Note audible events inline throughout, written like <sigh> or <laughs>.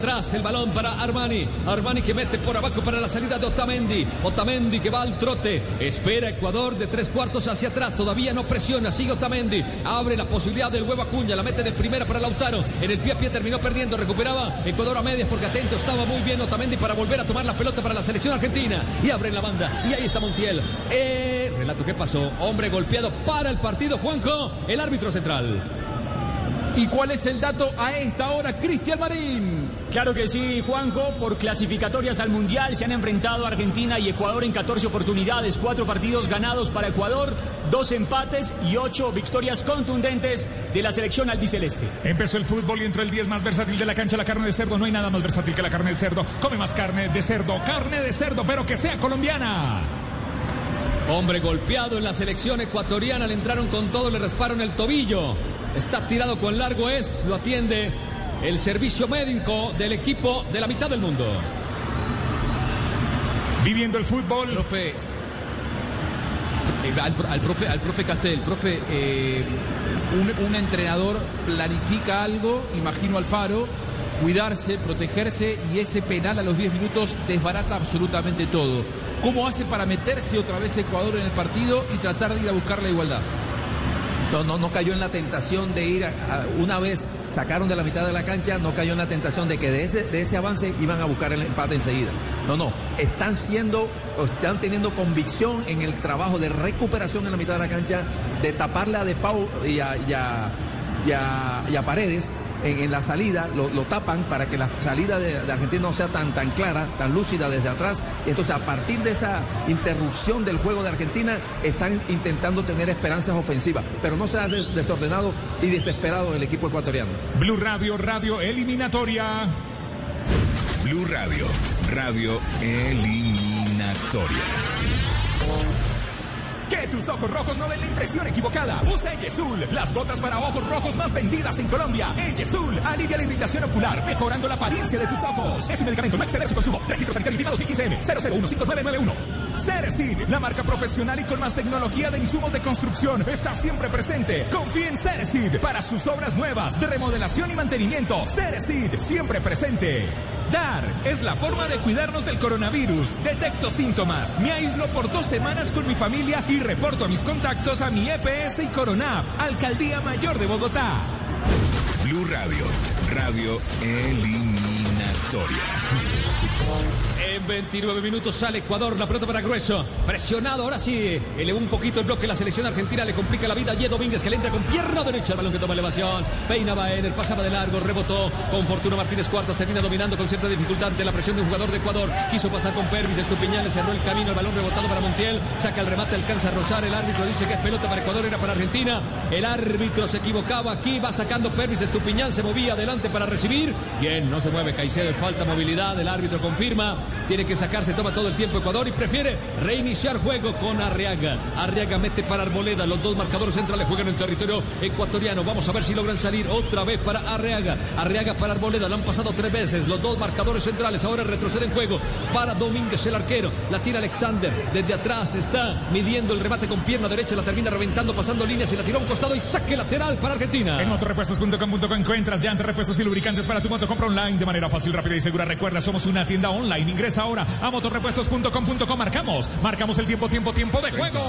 Atrás el balón para Armani. Armani que mete por abajo para la salida de Otamendi. Otamendi que va al trote. Espera Ecuador de tres cuartos hacia atrás. Todavía no presiona. Sigue Otamendi. Abre la posibilidad del huevo Acuña. La mete de primera para Lautaro. En el pie a pie terminó perdiendo. Recuperaba Ecuador a medias porque atento estaba muy bien Otamendi para volver a tomar la pelota para la selección argentina. Y abre la banda. Y ahí está Montiel. Eh, relato, ¿qué pasó? Hombre golpeado para el partido. Juanjo, el árbitro central. ¿Y cuál es el dato a esta hora, Cristian Marín? Claro que sí, Juanjo. Por clasificatorias al Mundial se han enfrentado Argentina y Ecuador en 14 oportunidades, cuatro partidos ganados para Ecuador, dos empates y ocho victorias contundentes de la selección albiceleste. Empezó el fútbol y entró el 10 más versátil de la cancha, la carne de cerdo. No hay nada más versátil que la carne de cerdo. Come más carne de cerdo, carne de cerdo, pero que sea colombiana. Hombre golpeado en la selección ecuatoriana, le entraron con todo, le rasparon el tobillo. Está tirado con largo es, lo atiende el servicio médico del equipo de la mitad del mundo. Viviendo el fútbol. Profe, eh, al, al profe, al profe Castel, profe, eh, un, un entrenador planifica algo, imagino Alfaro, cuidarse, protegerse y ese penal a los 10 minutos desbarata absolutamente todo. ¿Cómo hace para meterse otra vez Ecuador en el partido y tratar de ir a buscar la igualdad? No, no, no cayó en la tentación de ir, a, a, una vez sacaron de la mitad de la cancha, no cayó en la tentación de que de ese, de ese avance iban a buscar el empate enseguida. No, no, están siendo, están teniendo convicción en el trabajo de recuperación en la mitad de la cancha, de taparla de Pau y a, y a, y a, y a Paredes en, en, la salida, lo, lo, tapan para que la salida de, de, Argentina no sea tan, tan clara, tan lúcida desde atrás. Y entonces, a partir de esa interrupción del juego de Argentina, están intentando tener esperanzas ofensivas, pero no se ha desordenado y desesperado el equipo ecuatoriano. Blue Radio, Radio Eliminatoria. Blue Radio, Radio Eliminatoria. Que tus ojos rojos no den la impresión equivocada. Usa Eyesul, las gotas para ojos rojos más vendidas en Colombia. Eyesul alivia la irritación ocular, mejorando la apariencia de tus ojos. Es un medicamento, no exceder su consumo. Registro sanitario divino 2015M, 00159991. Cerecid, la marca profesional y con más tecnología de insumos de construcción, está siempre presente. Confía en Cerecid para sus obras nuevas de remodelación y mantenimiento. Cerecid, siempre presente. Dar es la forma de cuidarnos del coronavirus. Detecto síntomas, me aíslo por dos semanas con mi familia y reporto a mis contactos a mi EPS y Coronap, Alcaldía Mayor de Bogotá. Blue Radio, Radio Eliminatoria. En 29 minutos sale Ecuador, la pelota para Grueso. Presionado, ahora sí. Elevó un poquito el bloque la selección argentina, le complica la vida Ye Domínguez que le entra con pierna derecha el balón que toma elevación. Peina Baener, pasaba de largo, rebotó con Fortuna Martínez Cuartas, termina dominando con cierta dificultad la presión de un jugador de Ecuador. Quiso pasar con Pervis, Estupiñán le cerró el camino, el balón rebotado para Montiel, saca el remate, alcanza a rozar. El árbitro dice que es pelota para Ecuador, era para Argentina. El árbitro se equivocaba aquí, va sacando Pervis, Estupiñán se movía adelante para recibir. Bien, no se mueve Caicedo, falta movilidad, el árbitro confirma, tiene que sacarse, toma todo el tiempo Ecuador y prefiere reiniciar juego con Arriaga. Arriaga mete para Arboleda, los dos marcadores centrales juegan en territorio ecuatoriano. Vamos a ver si logran salir otra vez para Arriaga. Arriaga para Arboleda, lo han pasado tres veces, los dos marcadores centrales ahora retroceden juego para Domínguez el arquero. La tira Alexander, desde atrás está midiendo el remate con pierna derecha, la termina reventando, pasando líneas y la tiró a un costado y saque lateral para Argentina. En motorrepuestos.com.co encuentras llantas, repuestos y lubricantes para tu moto. Compra online de manera fácil, rápida y segura. Recuerda, somos una tienda online. Ingresa ahora a motorrepuestos.com.co. Marcamos, marcamos el tiempo, tiempo, tiempo de juego.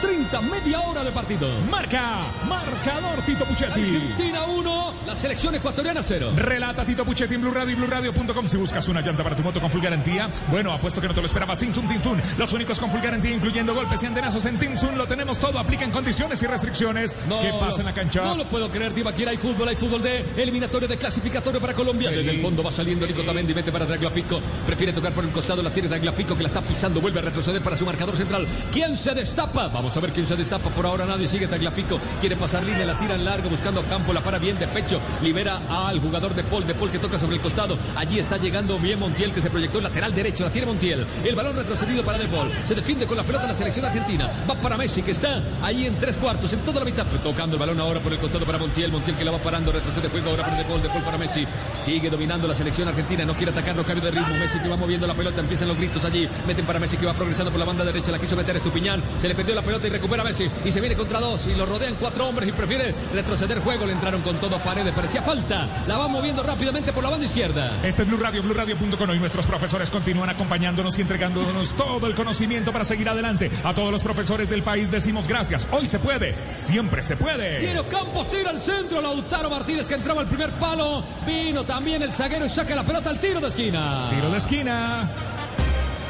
30, media hora de partido. Marca, marcador Tito Puchetti. Argentina 1, la selección ecuatoriana 0. Relata Tito Puchetti en Blue Radio y BlueRadio.com. Si buscas una llanta para tu moto con full garantía, bueno, apuesto que no te lo esperabas. Tinsun, Tinsun, los únicos con full garantía, incluyendo golpes y andenazos en Tinsun. Lo tenemos todo, aplican condiciones y restricciones. No, ¿Qué pasa en la cancha? No lo puedo creer, Tibaquira. Hay fútbol, hay fútbol de eliminatorio, de clasificatorio para Colombia. Desde el fondo va saliendo Nico Tamendi, mete para Draglafico. Prefiere tocar por el costado, la tiene Draglafico que la está pisando, vuelve a retroceder para su marcador central. ¿Quién se destapa? Vamos a ver quién se destapa. Por ahora nadie sigue Tagliafico. Quiere pasar línea, la tira en largo, buscando campo, la para bien de pecho. Libera al jugador de Paul, de Paul que toca sobre el costado. Allí está llegando bien Montiel, que se proyectó el lateral derecho. La tiene Montiel. El balón retrocedido para De Paul. Se defiende con la pelota la selección argentina. Va para Messi, que está ahí en tres cuartos, en toda la mitad. Tocando el balón ahora por el costado para Montiel. Montiel que la va parando, retrocede juego ahora por De Paul, De Paul para Messi. Sigue dominando la selección argentina. No quiere atacar, no cambio de ritmo. Messi que va moviendo la pelota. Empiezan los gritos allí. Meten para Messi que va progresando por la banda derecha. La quiso meter Estupiñán. Se le perdió la pelota. Pelota y recupera Messi. Y se viene contra dos. Y lo rodean cuatro hombres y prefiere retroceder juego. Le entraron con todo paredes. Parecía falta. La va moviendo rápidamente por la banda izquierda. Este es Blue Radio, BlueRadio.com. Hoy nuestros profesores continúan acompañándonos y entregándonos todo el conocimiento para seguir adelante. A todos los profesores del país decimos gracias. Hoy se puede, siempre se puede. Piero Campos tira al centro. Lautaro Martínez que entraba al primer palo. Vino también el zaguero y saca la pelota al tiro de esquina. Tiro de esquina.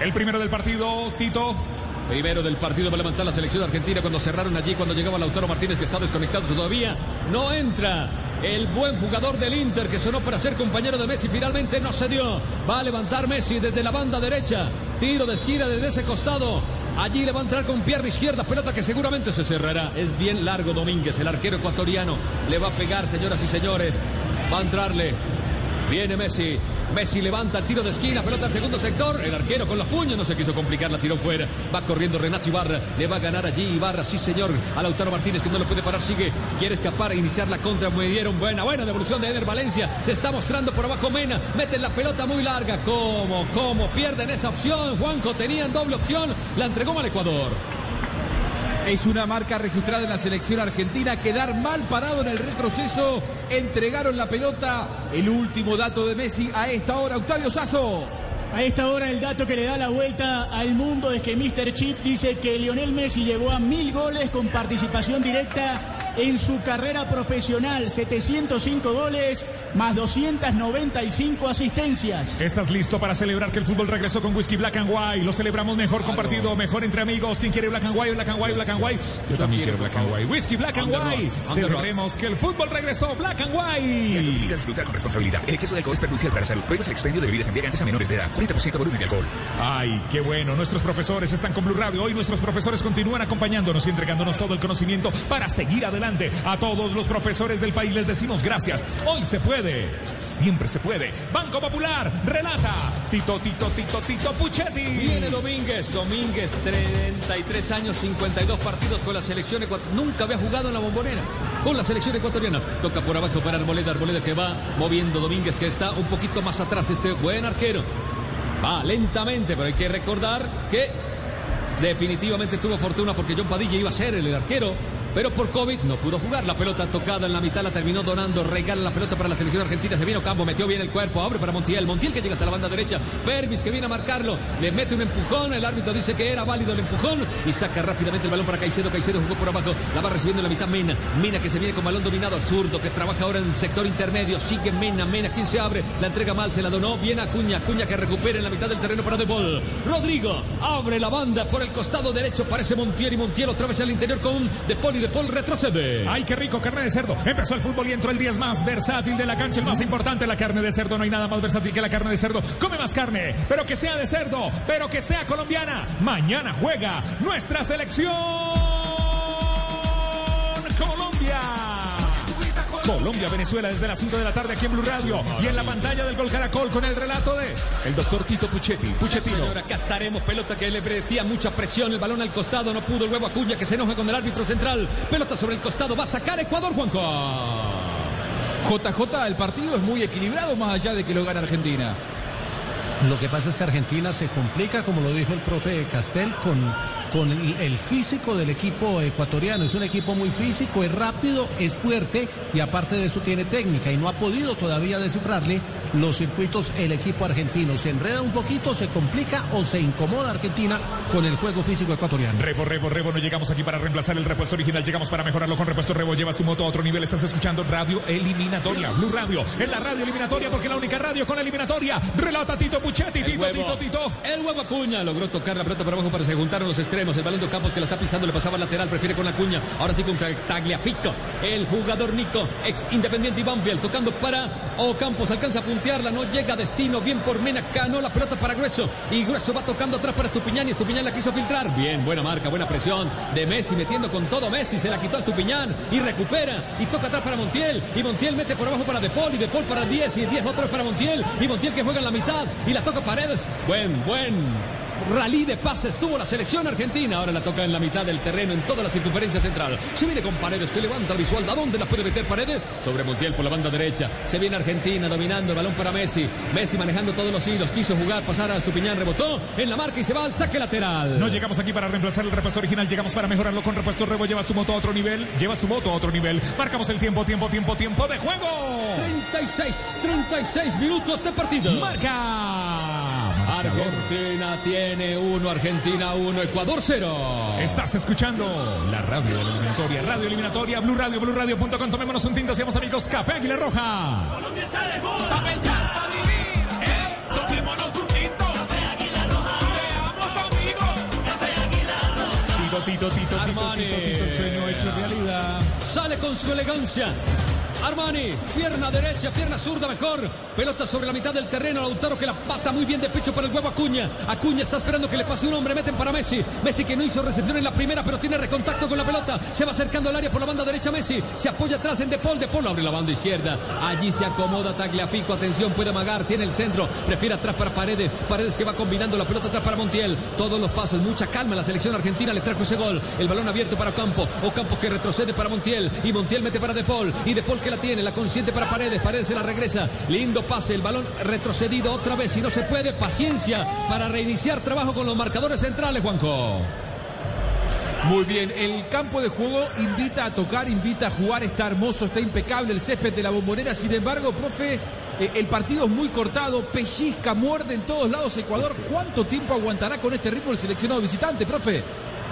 El primero del partido, Tito. Primero del partido va a levantar la selección argentina cuando cerraron allí, cuando llegaba Lautaro Martínez que está desconectado todavía. No entra el buen jugador del Inter que sonó para ser compañero de Messi. Finalmente no se dio. Va a levantar Messi desde la banda derecha. Tiro de esquina desde ese costado. Allí le va a entrar con pierna izquierda, pelota que seguramente se cerrará. Es bien largo Domínguez, el arquero ecuatoriano. Le va a pegar, señoras y señores. Va a entrarle. Viene Messi. Messi levanta el tiro de esquina, pelota al segundo sector. El arquero con los puños no se quiso complicar, la tiró fuera. Va corriendo Renato Ibarra. Le va a ganar allí Ibarra, sí señor. A Lautaro Martínez que no lo puede parar, sigue. Quiere escapar e iniciar la contra. Me dieron buena, buena devolución de Eder Valencia. Se está mostrando por abajo Mena. Meten la pelota muy larga. ¿Cómo? ¿Cómo? Pierden esa opción. Juanjo tenían doble opción. La entregó al Ecuador. Es una marca registrada en la selección argentina. Quedar mal parado en el retroceso. Entregaron la pelota. El último dato de Messi a esta hora. Octavio Sazo. A esta hora el dato que le da la vuelta al mundo es que Mr. Chip dice que Lionel Messi llegó a mil goles con participación directa en su carrera profesional. 705 goles más 295 asistencias. ¿Estás listo para celebrar que el fútbol regresó con Whisky Black and White? Lo celebramos mejor compartido, mejor entre amigos. ¿Quién quiere Black and White? Black and White, Black and White. Yo también quiero Black and White. Whisky Black and White. Celebremos que el fútbol regresó Black and White. disfrutar con responsabilidad. El exceso de alcohol es perjudicial para la salud. Prohíbas el expendio de bebidas embriagantes a menores de edad. 40% volumen de alcohol. Ay, qué bueno. Nuestros profesores están con Blue Radio. Hoy nuestros profesores continúan acompañándonos y entregándonos todo el conocimiento para seguir adelante. A todos los profesores del país les decimos gracias. Hoy se puede. Siempre se puede. Banco Popular relata. Tito, Tito, Tito, Tito Puchetti. Viene Domínguez. Domínguez, 33 años, 52 partidos con la selección ecuatoriana. Nunca había jugado en la bombonera con la selección ecuatoriana. Toca por abajo para Arboleda. Arboleda que va moviendo Domínguez que está un poquito más atrás. Este buen arquero. Va lentamente, pero hay que recordar que definitivamente tuvo fortuna porque John Padilla iba a ser el arquero. Pero por COVID no pudo jugar. La pelota tocada en la mitad la terminó donando. Regala la pelota para la selección argentina. Se vino Campo, metió bien el cuerpo. Abre para Montiel. Montiel que llega hasta la banda derecha. Pervis que viene a marcarlo. Le mete un empujón. El árbitro dice que era válido el empujón. Y saca rápidamente el balón para Caicedo. Caicedo jugó por abajo. La va recibiendo en la mitad Mena. Mena que se viene con balón dominado. Zurdo que trabaja ahora en el sector intermedio. Sigue Mena. Mena quien se abre. La entrega mal. Se la donó. Viene Acuña. Acuña que recupera en la mitad del terreno para De Paul. Rodrigo abre la banda por el costado derecho. Parece Montiel y Montiel otra vez al interior con De y De Paul retrocede. Ay, qué rico, carne de cerdo. Empezó el fútbol y entró el 10 más versátil de la cancha, el más importante, la carne de cerdo. No hay nada más versátil que la carne de cerdo. Come más carne, pero que sea de cerdo, pero que sea colombiana. Mañana juega nuestra selección Colombia, Venezuela desde las 5 de la tarde aquí en Blue Radio y en la pantalla del Gol Caracol con el relato de el doctor Tito Puchetti. Puchettino. Señora, acá estaremos. Pelota que le metía mucha presión. El balón al costado. No pudo. Luego Acuña que se enoja con el árbitro central. Pelota sobre el costado. Va a sacar Ecuador, Juanjo. JJ, el partido es muy equilibrado más allá de que lo gane Argentina. Lo que pasa es que Argentina se complica, como lo dijo el profe Castel, con, con el, el, físico del equipo ecuatoriano. Es un equipo muy físico, es rápido, es fuerte y aparte de eso tiene técnica y no ha podido todavía descifrarle los circuitos el equipo argentino. Se enreda un poquito, se complica o se incomoda Argentina con el juego físico ecuatoriano. Rebo, Rebo, Rebo, no llegamos aquí para reemplazar el repuesto original, llegamos para mejorarlo con repuesto Rebo. Llevas tu moto a otro nivel, estás escuchando Radio Eliminatoria, Blue Radio, en la radio eliminatoria porque la única radio con eliminatoria. Relata Tito Puchetti, El Tito, huevo. Tito, Tito. El huevo Acuña logró tocar la pelota por abajo para se juntaron los extremos. El balón de Campos que la está pisando, le pasaba al lateral, prefiere con la cuña. Ahora sí con Tagliafico. El jugador Nico, ex Independiente y Banfield, tocando para Ocampos. Alcanza a no llega a destino. Bien por Mena, ganó la pelota para Grueso. Y Grueso va tocando atrás para Estupiñán y Estupiñán la quiso filtrar. Bien, buena marca, buena presión de Messi, metiendo con todo Messi. Se la quitó a Estupiñán y recupera. Y toca atrás para Montiel. Y Montiel mete por abajo para De Paul. Y De Paul para 10. Y 10 otra para Montiel. Y Montiel que juega en la mitad. Y la toca Paredes. Buen, buen rally de pases tuvo la selección argentina. Ahora la toca en la mitad del terreno, en toda la circunferencia central. Se viene con Paredes, que levanta el visual. ¿A dónde la puede meter Paredes? Sobre Montiel por la banda derecha. Se viene Argentina dominando el balón para Messi. Messi manejando todos los hilos. Quiso jugar, pasar a Estupiñán, rebotó en la marca y se va al saque lateral. No llegamos aquí para reemplazar el repuesto original, llegamos para mejorarlo con repuesto Rebo. Llevas tu moto a otro nivel, llevas tu moto a otro nivel. Marcamos el tiempo, tiempo, tiempo, tiempo de juego. 36, 36 minutos de partido. Marca. Argentina tiene uno, Argentina uno, Ecuador cero. Estás escuchando la radio eliminatoria, radio eliminatoria, Blue Radio, Blue Radio.com. Tomémonos un tinto, seamos amigos, Café Águila Roja. Colombia está de moda. Pa' pensar, pa' vivir. Eh, tomémonos un tinto. Café Águila Roja. Seamos amigos. Café Águila Roja. Tito, Tito, Tito, Tito. Tito, Tito, el sueño hecho realidad. Sale con su elegancia. Armani, pierna derecha, pierna zurda mejor. Pelota sobre la mitad del terreno. Lautaro que la pata muy bien de pecho para el huevo Acuña. Acuña está esperando que le pase un hombre. Meten para Messi. Messi que no hizo recepción en la primera, pero tiene recontacto con la pelota. Se va acercando al área por la banda derecha Messi. Se apoya atrás en De Paul. De Paul abre la banda izquierda. Allí se acomoda Tagliafico. Atención, puede amagar. Tiene el centro. Prefiere atrás para Paredes. Paredes que va combinando la pelota atrás para Montiel. Todos los pasos. Mucha calma. La selección argentina le trajo ese gol. El balón abierto para Ocampo. Ocampo que retrocede para Montiel. Y Montiel mete para De Paul. Y De Paul que tiene. La consiente para Paredes. Paredes se la regresa. Lindo pase. El balón retrocedido otra vez. Si no se puede, paciencia para reiniciar trabajo con los marcadores centrales, Juanjo. Muy bien, el campo de juego invita a tocar, invita a jugar, está hermoso, está impecable el césped de la bombonera. Sin embargo, profe, eh, el partido es muy cortado, pellizca, muerde en todos lados Ecuador. ¿Cuánto tiempo aguantará con este ritmo el seleccionado visitante, profe?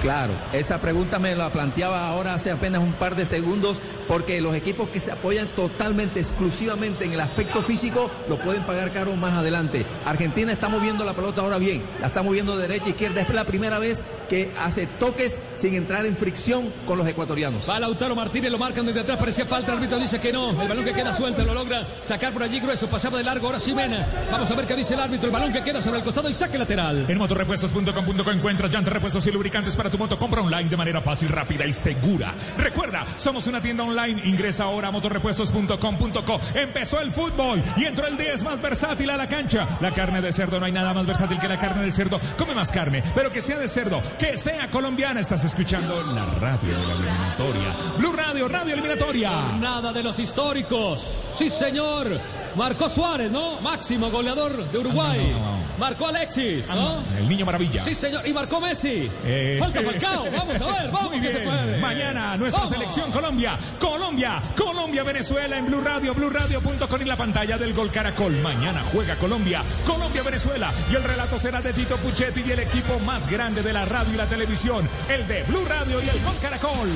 Claro, esa pregunta me la planteaba ahora hace apenas un par de segundos, porque los equipos que se apoyan totalmente, exclusivamente en el aspecto físico, lo pueden pagar caro más adelante. Argentina está moviendo la pelota ahora bien, la está moviendo de derecha a izquierda. Es la primera vez que hace toques sin entrar en fricción con los ecuatorianos. Va Lautaro Martínez, lo marcan desde atrás, parecía falta, el árbitro dice que no, el balón que queda suelto lo logra sacar por allí grueso, pasaba de largo, ahora sí Mena. Vamos a ver qué dice el árbitro, el balón que queda sobre el costado y saque lateral. En motorrepuestos.com.co encuentras llantas, repuestos y lubricantes para tu moto. Compra online de manera fácil, rápida y segura. Recuerda, somos una tienda online. Ingresa ahora a motorrepuestos.com.co. Empezó el fútbol y entró el 10 más versátil a la cancha. La carne de cerdo, no hay nada más versátil que la carne de cerdo. Come más carne, pero que sea de cerdo, que sea colombiana. Estás escuchando la radio de la eliminatoria. Blue Radio, radio eliminatoria. Nada de los históricos. Sí, señor. Marcó Suárez, ¿no? Máximo goleador de Uruguay. Ah, no, no, no. Marcó Alexis, ¿no? El niño maravilla. Sí, señor. Y marcó Messi. Eh. Falta Falcao. Vamos a ver, <laughs> vamos que se puede. Mañana nuestra Vamos. selección Colombia, Colombia, Colombia, Venezuela en Blue Radio, Blue Radio.com y la pantalla del Gol Caracol. Mañana juega Colombia, Colombia, Venezuela y el relato será de Tito Puchetti y el equipo más grande de la radio y la televisión, el de Blue Radio y el Gol Caracol.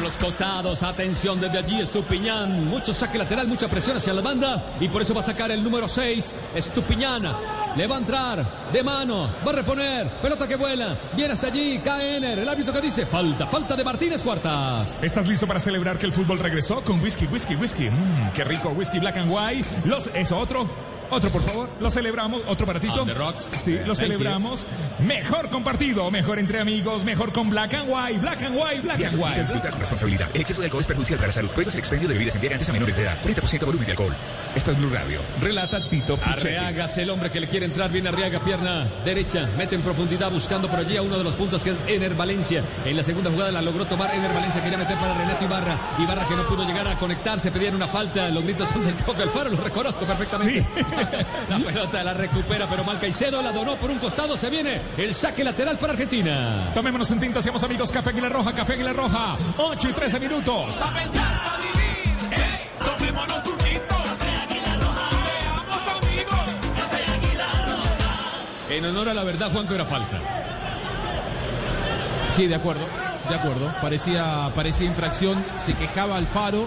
Los costados, atención desde allí, Estupiñán, mucho saque lateral, mucha presión hacia la banda y por eso va a sacar el número 6, Estupiñán, le va a entrar de mano, va a reponer, pelota que vuela, viene hasta allí, cae Ener, el árbitro que dice, falta, falta de Martínez Cuartas. ¿Estás listo para celebrar que el fútbol regresó con whisky, whisky, whisky? Mmm, qué rico, whisky black and white. Los, eso otro. Otro, por favor. Lo celebramos. Otro baratito. On the rocks. Sí, lo Thank celebramos. Mejor compartido, mejor entre amigos, mejor con black and white, black and white, black and white. Disfruta con responsabilidad. El exceso de alcohol es perjudicial para la salud. Prohíbes el expendio de bebidas embriagantes a menores de edad. 40% volumen de alcohol. Esta es Blue Radio. Relata Tito Puchetti. Arriaga es el hombre que le quiere entrar bien Arriaga, pierna derecha, mete en profundidad buscando por allí a uno de los puntos que es Ener Valencia. En la segunda jugada la logró tomar Ener Valencia, quería meter para Renato Ibarra. Ibarra que no pudo llegar a conectarse, pedían una falta, los gritos son del Coco Alfaro, lo reconozco perfectamente. La pelota la recupera, pero mal Caicedo la donó por un costado, se viene el saque lateral para Argentina. Tomémonos un tinto, seamos amigos. Café Aguila Roja, Café Aguila Roja. 8 y 13 minutos. Pa' pensar, pa' vivir. Ey, tomémonos un tinto. Café Águila Roja. Seamos amigos. Café Roja. En honor a la verdad, Juanco era falta. Sí, de acuerdo, de acuerdo. Parecía, parecía infracción, se quejaba Alfaro,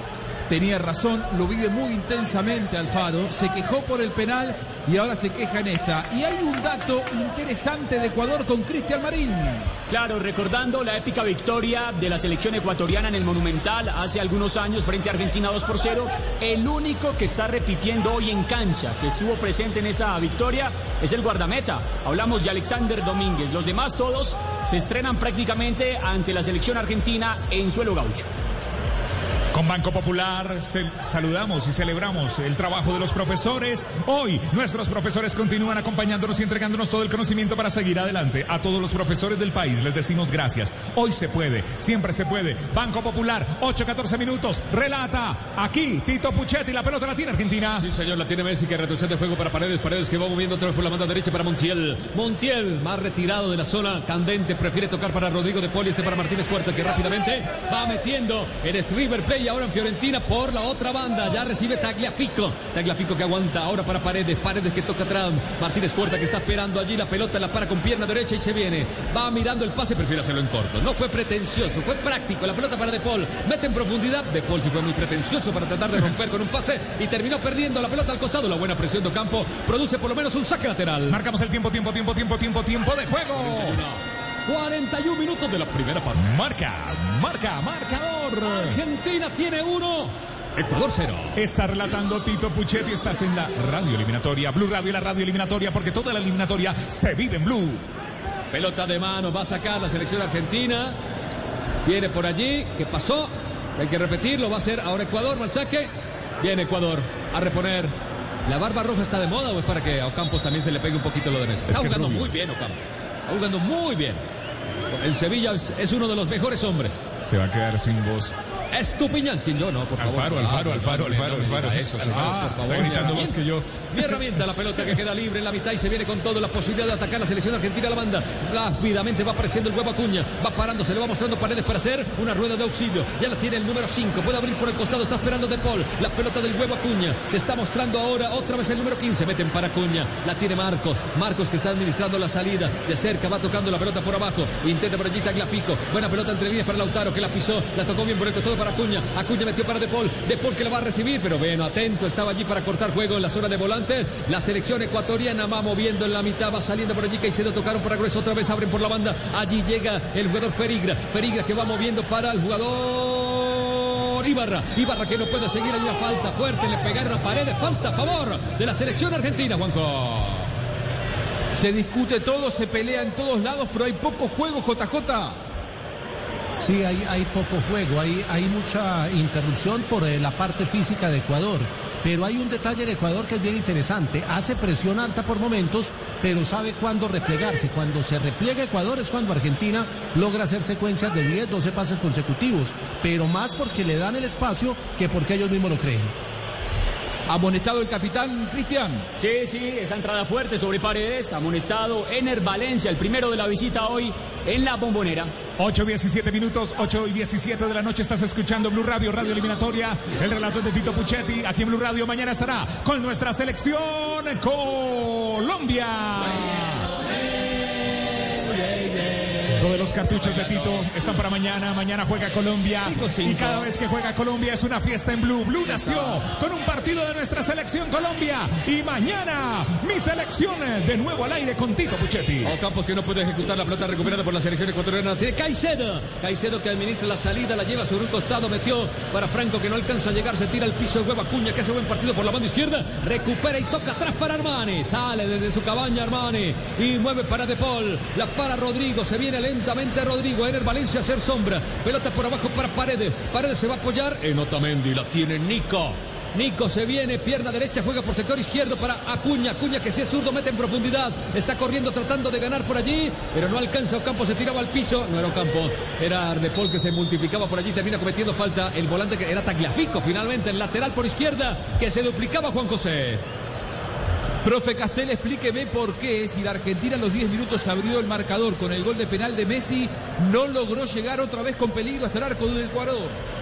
tenía razón, lo vive muy intensamente Alfaro, se quejó por el penal y ahora se queja en esta. Y hay un dato interesante de Ecuador con Cristian Marín. Claro, recordando la épica victoria de la selección ecuatoriana en el Monumental hace algunos años frente a Argentina 2 por 0, el único que está repitiendo hoy en cancha, que estuvo presente en esa victoria, es el guardameta. Hablamos de Alexander Domínguez. Los demás todos se estrenan prácticamente ante la selección argentina en suelo gaucho. Con Banco Popular saludamos y celebramos el trabajo de los profesores. Hoy nuestros profesores continúan acompañándonos y entregándonos todo el conocimiento para seguir adelante. A todos los profesores del país les decimos gracias. Hoy se puede, siempre se puede. Banco Popular, 8-14 minutos. Relata aquí Tito Puchetti, la pelota la tiene Argentina. Sí, señor, la tiene Messi que retrocede el juego para Paredes. Paredes que va moviendo otra vez por la banda derecha para Montiel. Montiel, más retirado de la zona candente, prefiere tocar para Rodrigo de Poli, este para Martínez Cuarta, que rápidamente va metiendo en el River Play ahora en Fiorentina por la otra banda. Ya recibe Tagliafico. Tagliafico que aguanta ahora para Paredes. Paredes que toca atrás. Martínez Cuarta que está esperando allí la pelota, la para con pierna derecha y se viene. Va mirando el pase, prefiere hacerlo en corto. No fue pretencioso, fue práctico. La pelota para De Paul. Mete en profundidad. De Paul sí fue muy pretencioso para tratar de romper con un pase y terminó perdiendo la pelota al costado. La buena presión de Ocampo produce por lo menos un saque lateral. Marcamos el tiempo, tiempo, tiempo, tiempo, tiempo, tiempo de juego. 41 minutos de la primera parte. Marca, marca, marcador. Argentina tiene uno. Ecuador cero. Está relatando Tito Puchetti, estás en la radio eliminatoria, Blue Radio y la radio eliminatoria, porque toda la eliminatoria se vive en Blue. Pelota de mano, va a sacar la selección argentina. Viene por allí, ¿qué pasó? Hay que repetirlo, va a ser ahora Ecuador, va al saque. Viene Ecuador a reponer. ¿La barba roja está de moda o es para que a Ocampos también se le pegue un poquito lo de Messi? Está jugando muy bien Ocampo. Está jugando muy bien. El Sevilla es- uno de los mejores hombres. Se va a quedar sin voz. Estupiñán, quien yo no, por favor. Alfaro, Alfaro, Alfaro, Alfaro, Alfaro. Eso, señor, por favor. está gritando más que yo. Mi herramienta, la pelota que queda libre en la mitad y se viene con todo la posibilidad de atacar la selección argentina a la banda. Rápidamente va apareciendo el huevo Acuña, va parando, se le va mostrando paredes para hacer una rueda de auxilio. Ya la tiene el número 5, puede abrir por el costado, está esperando De Paul. La pelota del huevo Acuña, se está mostrando ahora otra vez el número 15, meten para Acuña. La tiene Marcos, Marcos que está administrando la salida de cerca, va tocando la pelota por abajo, intenta por allí Tagliafico. Buena pelota entre líneas para Lautaro que la pisó, la tocó bien por el costado para Acuña. Acuña metió para De Paul, De Paul que la va a recibir, pero bueno, atento, estaba allí para cortar juego en la zona de volantes. La selección ecuatoriana va moviendo en la mitad, va saliendo por allí, Caicedo tocaron para Grueso, otra vez abren por la banda. Allí llega el jugador Ferigra, Ferigra que va moviendo para el jugador Ibarra. Ibarra que no puede seguir, hay una falta fuerte, le pegaron a paredes, falta a favor de la selección argentina, Juanco. Se discute todo, se pelea en todos lados, pero hay poco juego, JJ. Sí, hay, hay poco juego, hay, hay mucha interrupción por eh, la parte física de Ecuador. Pero hay un detalle en Ecuador que es bien interesante. Hace presión alta por momentos, pero sabe cuándo replegarse. Cuando se repliega Ecuador es cuando Argentina logra hacer secuencias de 10, 12 pases consecutivos. Pero más porque le dan el espacio que porque ellos mismos lo creen. Amonestado el capitán Cristian. Sí, sí, esa entrada fuerte sobre paredes, amonestado Ener Valencia, el primero de la visita hoy en la bombonera. 8 17 minutos, 8 y 17 de la noche estás escuchando Blue Radio, Radio Eliminatoria. El relato de Tito Puchetti aquí en Blue Radio. Mañana estará con nuestra selección Colombia. Todos los cartuchos de Tito están para mañana. Mañana juega Colombia. Y cada vez que juega Colombia es una fiesta en Blue. Blue nació con un partido de nuestra selección Colombia. Y mañana mi selección de nuevo al aire con Tito Puchetti. Ocampos que no puede ejecutar la pelota recuperada por la selección ecuatoriana. Tiene Caicedo. Caicedo que administra la salida, la lleva sobre un costado, metió para Franco que no alcanza a llegar, se tira al piso de huevo Acuña que hace buen partido por la banda izquierda. Recupera y toca atrás para Armani. Sale desde su cabaña Armani y mueve para De Paul. La para Rodrigo. Se viene lentamente Rodrigo. Ener Valencia a hacer sombra. Pelota por abajo para Paredes. Paredes se va a apoyar en Otamendi. La tiene Nico. Nico se viene, pierna derecha, juega por sector izquierdo para Acuña. Acuña que si es zurdo mete en profundidad. Está corriendo tratando de ganar por allí, pero no alcanza. Ocampo se tiraba al piso. No era Ocampo, era Paul que se multiplicaba por allí. Termina cometiendo falta el volante que era Tagliafico finalmente. El lateral por izquierda que se duplicaba Juan José. Profe Castel, explíqueme por qué, si la Argentina en los 10 minutos abrió el marcador con el gol de penal de Messi, no logró llegar otra vez con peligro hasta el arco de Ecuador.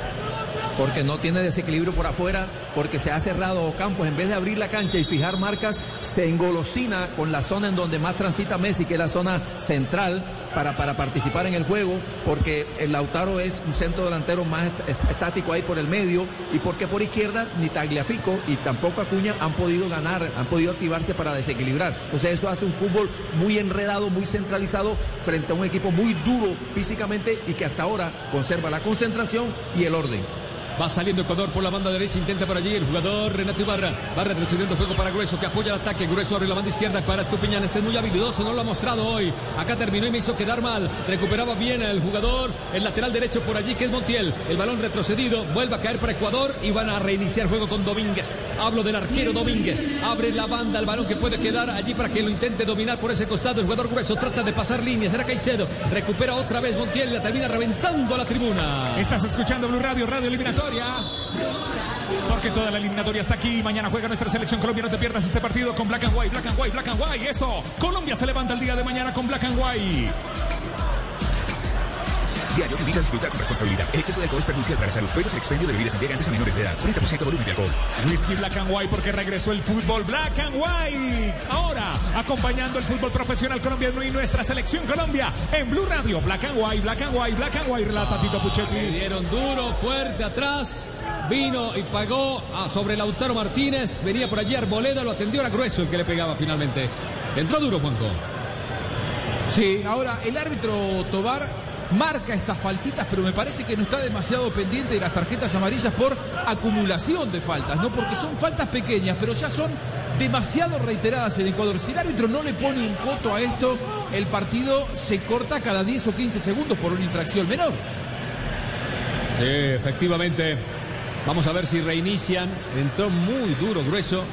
Porque no tiene desequilibrio por afuera, porque se ha cerrado Ocampos, en vez de abrir la cancha y fijar marcas, se engolosina con la zona en donde más transita Messi, que es la zona central, para, para participar en el juego, porque el Lautaro es un centro delantero más est- est- estático ahí por el medio, y porque por izquierda ni Tagliafico y tampoco Acuña han podido ganar, han podido activarse para desequilibrar. Entonces eso hace un fútbol muy enredado, muy centralizado, frente a un equipo muy duro físicamente y que hasta ahora conserva la concentración y el orden. Va saliendo Ecuador por la banda derecha. Intenta por allí el jugador Renato Ibarra. Va retrocediendo juego para Grueso que apoya el ataque. Grueso abre la banda izquierda para Estupiñán. Este es muy habilidoso, no lo ha mostrado hoy. Acá terminó y me hizo quedar mal. Recuperaba bien el jugador. El lateral derecho por allí que es Montiel. El balón retrocedido. Vuelve a caer para Ecuador y van a reiniciar juego con Domínguez. Hablo del arquero Domínguez. Abre la banda. El balón que puede quedar allí para que lo intente dominar por ese costado. El jugador Grueso trata de pasar líneas. Era Caicedo. Recupera otra vez Montiel. La termina reventando a la tribuna. Estás escuchando Blue Radio, Radio Eliminatoria. Porque toda la eliminatoria está aquí. Mañana juega nuestra selección Colombia. No te pierdas este partido con Black and White, Black and White, Black and White. Eso. Colombia se levanta el día de mañana con Black and White. Diario invita a disfrutar con responsabilidad. El exceso de alcohol es perjudicial para la salud. Prohíbes el expendio de bebidas embriagantes a menores de edad. 40% volumen de alcohol. Whisky Black and White porque regresó el fútbol Black and White. Ahora, acompañando el fútbol profesional colombiano y nuestra selección Colombia en Blue Radio. Black and White, Black and White, Black and White. Relata Tito Se Puchetti. dieron duro, fuerte atrás. Vino y pagó a sobre Lautaro Martínez. Venía por allí Arboleda, lo atendió, era grueso el que le pegaba finalmente. Entró duro, Juanjo. Sí, ahora el árbitro Tobar marca estas faltitas, pero me parece que no está demasiado pendiente de las tarjetas amarillas por acumulación de faltas, no porque son faltas pequeñas, pero ya son demasiado reiteradas en Ecuador. Si el árbitro no le pone un coto a esto, el partido se corta cada 10 o 15 segundos por una infracción menor. Sí, efectivamente. Vamos a ver si reinician. Entró muy duro, grueso.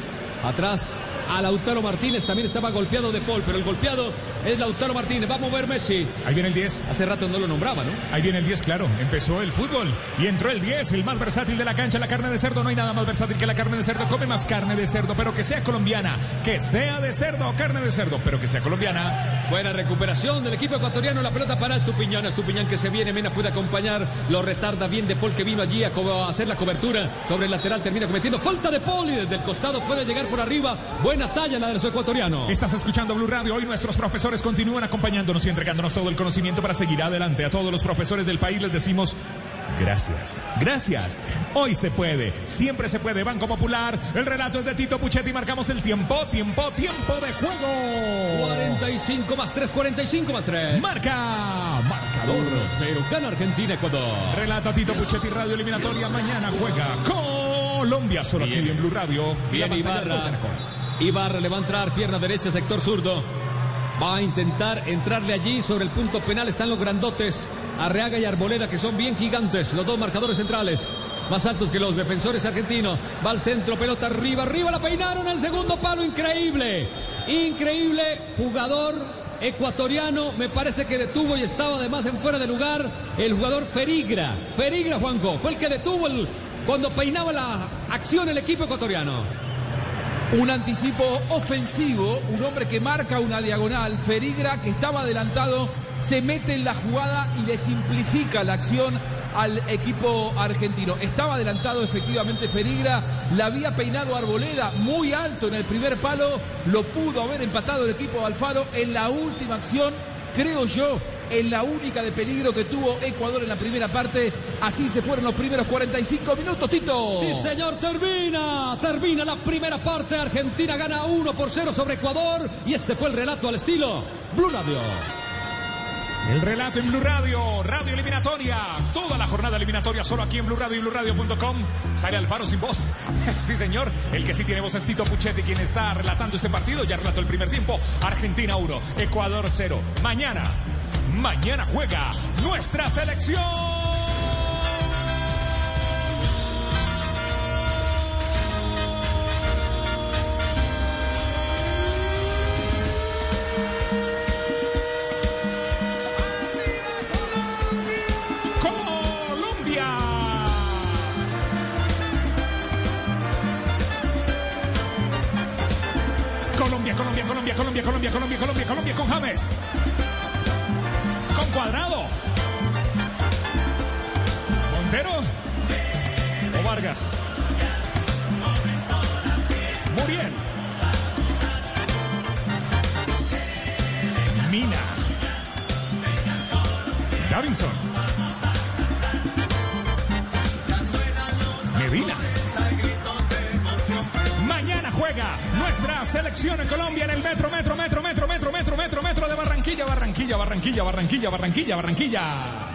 Atrás a Lautaro Martínez. También estaba golpeado de Paul, pero el golpeado es Lautaro Martínez. Va a mover Messi. Ahí viene el 10. Hace rato no lo nombraba, ¿no? Ahí viene el 10, claro. Empezó el fútbol y entró el 10, el más versátil de la cancha, la carne de cerdo. No hay nada más versátil que la carne de cerdo. Come más carne de cerdo, pero que sea colombiana. Que sea de cerdo, carne de cerdo, pero que sea colombiana. Buena recuperación del equipo ecuatoriano. La pelota para Estupiñán. Estupiñán que se viene. Mena puede acompañar. Lo retarda bien de Paul que vino allí a, hacer la cobertura sobre el lateral. Termina cometiendo falta de Paul y desde el costado puede llegar por arriba. Buena talla la del ecuatoriano. Estás escuchando Blue Radio. Hoy nuestros profesores continúan acompañándonos y entregándonos todo el conocimiento para seguir adelante. A todos los profesores del país les decimos gracias. Gracias. Hoy se puede. Siempre se puede. Banco Popular. El relato es de Tito Puchetti. Marcamos el tiempo. Tiempo. Tiempo de juego. 45 más 3, 45 más 3. Marca. Marcador. 0. Gana Argentina, Ecuador. Relata Tito Puchetti. Radio Eliminatoria. Mañana juega Colombia. Solo aquí en Blue Radio. Bien Ibarra. Ibarra le va a entrar, pierna derecha, sector zurdo. Va a intentar entrarle allí sobre el punto penal. Están los grandotes, Arreaga y Arboleda, que son bien gigantes, los dos marcadores centrales. Más altos que los defensores argentinos. Va al centro, pelota arriba, arriba, la peinaron el segundo palo. Increíble, increíble jugador ecuatoriano. Me parece que detuvo y estaba además en fuera de lugar el jugador Ferigra. Ferigra, Juanjo, fue el que detuvo el, cuando peinaba la acción el equipo ecuatoriano. Un anticipo ofensivo, un hombre que marca una diagonal, Ferigra que estaba adelantado, se mete en la jugada y le simplifica la acción al equipo argentino. Estaba adelantado efectivamente Ferigra, la había peinado Arboleda muy alto en el primer palo, lo pudo haber empatado el equipo de Alfaro en la última acción, creo yo, en la única de peligro que tuvo Ecuador en la primera parte. Así se fueron los primeros 45 minutos, Tito. Sí, señor, termina. Termina la primera parte. Argentina gana 1 por 0 sobre Ecuador. Y este fue el relato al estilo Blue Radio. El relato en Blue Radio, Radio Eliminatoria. Toda la jornada eliminatoria solo aquí en Blue Radio y BlueRadio.com. Sale Alfaro sin voz. <laughs> Sí, señor. El que sí tiene voz es Tito Puchetti, quien está relatando este partido. Ya relató el primer tiempo. Argentina 1, Ecuador 0. Mañana, mañana juega nuestra selección. Colombia. Colombia, Colombia, Colombia, Colombia, Colombia, Colombia, Colombia, con James. Montero. O Vargas. Muriel. Mina. Davinson. Medina. Mañana juega nuestra selección en Colombia en el metro, metro, metro, metro, metro, metro, metro, metro de Barranquilla, Barranquilla, Barranquilla, Barranquilla, Barranquilla, Barranquilla.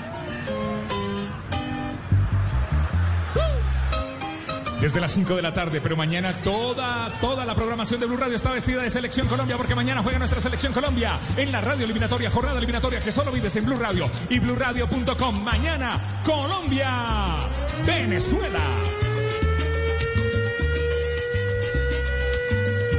desde las 5 de la tarde, pero mañana toda, toda la programación de Blue Radio está vestida de Selección Colombia porque mañana juega nuestra Selección Colombia en la radio eliminatoria, jornada eliminatoria que solo vives en Blue Radio y BlueRadio.com. Mañana, Colombia, Venezuela.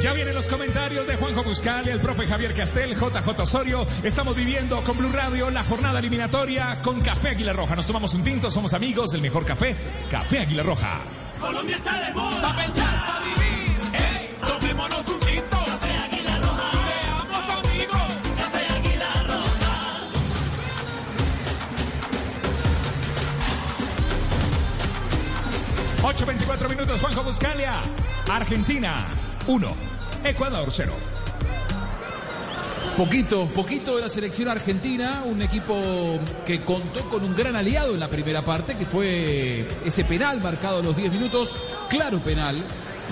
Ya vienen los comentarios de Juanjo Buscali, el profe Javier Castel, JJ Osorio. Estamos viviendo con Blue Radio la jornada eliminatoria con Café Águila Roja. Nos tomamos un tinto, somos amigos, el mejor café, Café Águila Roja. Colombia está de moda. Pa' pensar, pa' vivir. Tomémonos un tinto. Café Águila Roja. Seamos amigos. Café Águila Roja. 8.24 minutos, Juanjo Buscalia. Argentina, 1. Ecuador, 0. Poquito, poquito de la selección argentina, un equipo que contó con un gran aliado en la primera parte, que fue ese penal marcado a los 10 minutos, claro penal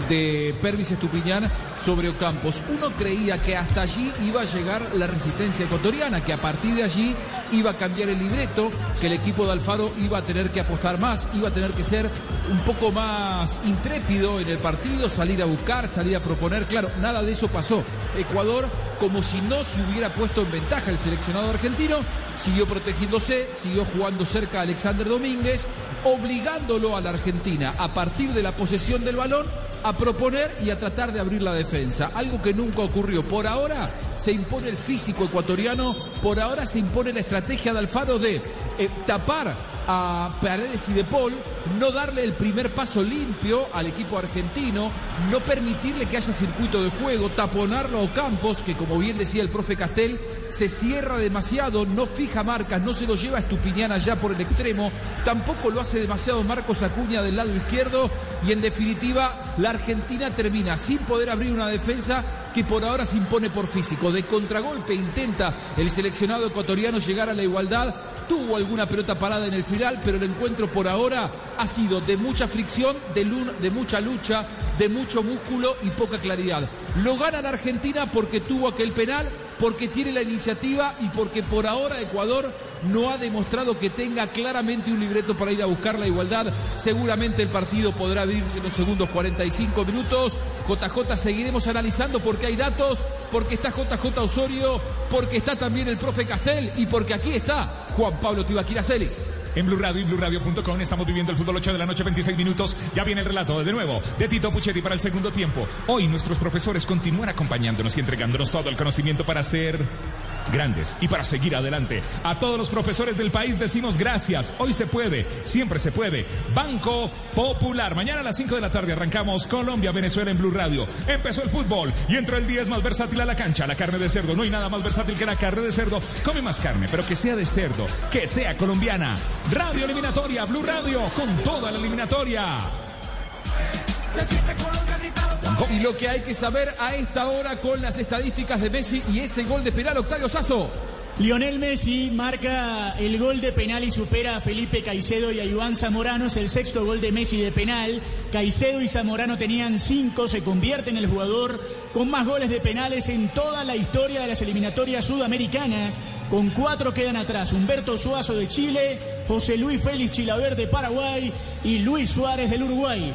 de Pervis Estupiñán sobre Ocampos. Uno creía que hasta allí iba a llegar la resistencia ecuatoriana, que a partir de allí iba a cambiar el libreto, que el equipo de Alfaro iba a tener que apostar más, iba a tener que ser un poco más intrépido en el partido, salir a buscar, salir a proponer. Claro, nada de eso pasó. Ecuador, como si no se hubiera puesto en ventaja el seleccionado argentino, siguió protegiéndose, siguió jugando cerca a Alexander Domínguez, obligándolo a la Argentina a partir de la posesión del balón a proponer y a tratar de abrir la defensa, algo que nunca ocurrió. Por ahora se impone el físico ecuatoriano, por ahora se impone la estrategia de Alfaro de eh, tapar a Paredes y De Paul, no darle el primer paso limpio al equipo argentino, no permitirle que haya circuito de juego, taponarlo a Campos, que como bien decía el profe Castel, se cierra demasiado, no fija marcas, no se lo lleva a Estupiñán allá por el extremo, tampoco lo hace demasiado Marcos Acuña del lado izquierdo y en definitiva la Argentina termina sin poder abrir una defensa que por ahora se impone por físico. De contragolpe intenta el seleccionado ecuatoriano llegar a la igualdad. Tuvo alguna pelota parada en el final, pero el encuentro por ahora ha sido de mucha fricción, de, de mucha lucha, de mucho músculo y poca claridad. Lo gana la Argentina porque tuvo aquel penal, porque tiene la iniciativa y porque por ahora Ecuador no ha demostrado que tenga claramente un libreto para ir a buscar la igualdad. Seguramente el partido podrá abrirse en los segundos 45 minutos. JJ seguiremos analizando porque hay datos, porque está JJ Osorio, porque está también el profe Castel y porque aquí está Juan Pablo Tibaquira Celis. En Blue Radio y BlueRadio.com estamos viviendo el fútbol 8 de la noche, 26 minutos. Ya viene el relato de nuevo de Tito Puchetti para el segundo tiempo. Hoy nuestros profesores continúan acompañándonos y entregándonos todo el conocimiento para ser grandes y para seguir adelante. A todos los profesores del país decimos gracias. Hoy se puede, siempre se puede. Banco Popular. Mañana a las 5 de la tarde arrancamos Colombia, Venezuela en Blue Radio. Empezó el fútbol y entró el 10 más versátil a la cancha. La carne de cerdo. No hay nada más versátil que la carne de cerdo. Come más carne, pero que sea de cerdo, que sea colombiana. Radio Eliminatoria, Blue Radio, con toda la eliminatoria. Y lo que hay que saber a esta hora con las estadísticas de Messi y ese gol de penal, Octavio Sazo. Lionel Messi marca el gol de penal y supera a Felipe Caicedo y a Iván Zamorano. Es el sexto gol de Messi de penal. Caicedo y Zamorano tenían cinco. Se convierte en el jugador con más goles de penales en toda la historia de las eliminatorias sudamericanas. Con cuatro quedan atrás. Humberto Suazo de Chile, José Luis Félix Chilaver de Paraguay y Luis Suárez del Uruguay.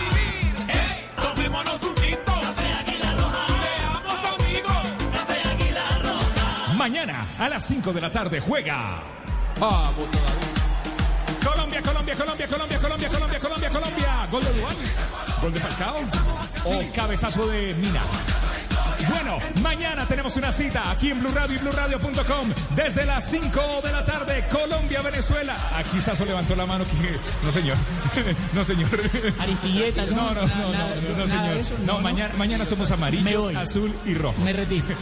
Mañana a las 5 de la tarde juega. Vamos. Colombia, Colombia, Colombia, Colombia, Colombia, Colombia, Colombia, Colombia. Gol de Duan. Gol de Falcao. O cabezazo de Mina. Bueno, mañana tenemos una cita aquí en Blue Radio y BlueRadio.com desde las 5 de la tarde, Colombia, Venezuela. Aquí Sazo levantó la mano. Que... No, señor. <laughs> No, señor. Aristilleta, No, no, no, no, no, señor. No, mañana, mañana somos amarillos, azul y rojo. Me retiro. <laughs>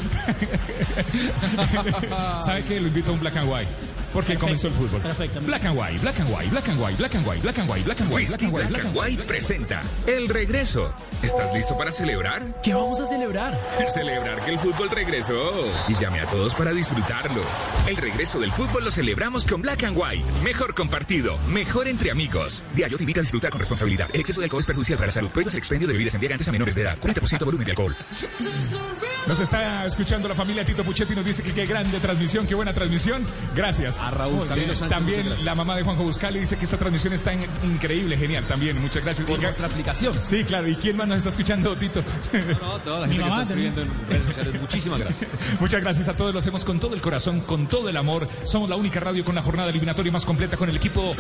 ¿Sabe qué? Lo invito a un black and white. Porque comenzó el fútbol. Perfectamente. Black and white, black and white, black and white, black and white, black and white, black and white, black Whisky and white, Black and White presenta El Regreso. ¿Estás listo para celebrar? ¿Qué vamos a celebrar? <laughs> Celebrar que el fútbol regresó. Y llame a todos para disfrutarlo. El regreso del fútbol lo celebramos con Black and White. Mejor compartido, mejor entre amigos. Diario te invita a disfrutar con responsabilidad. El exceso de alcohol es perjudicial para la salud. Prohíbas el expendio de bebidas embriagantes a menores de edad. 40% volumen de alcohol. Nos está escuchando la familia Tito Puchetti nos dice que qué grande transmisión, qué buena transmisión. Gracias. A Raúl Camilo. Sánchez, También la mamá de Juanjo Buscali dice que esta transmisión está in- increíble, genial. También, muchas gracias. Por nuestra aplicación. Sí, claro. ¿Y quién más nos está escuchando, Tito? No, toda la <laughs> gente que está escribiendo en redes sociales. Muchísimas gracias. <laughs> Muchas gracias a todos, lo hacemos con todo el corazón, con todo el amor. Somos la única radio con la jornada eliminatoria más completa, con el equipo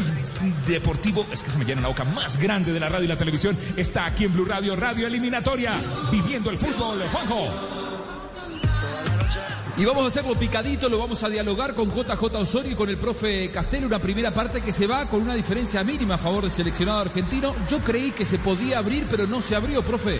deportivo, es que se me llena la boca, más grande de la radio y la televisión. Está aquí en Blue Radio, Radio Eliminatoria, viviendo el fútbol. Juanjo. Y vamos a hacerlo picadito, lo vamos a dialogar con JJ Osorio y con el profe Castel. Una primera parte que se va con una diferencia mínima a favor del seleccionado argentino. Yo creí que se podía abrir, pero no se abrió, profe.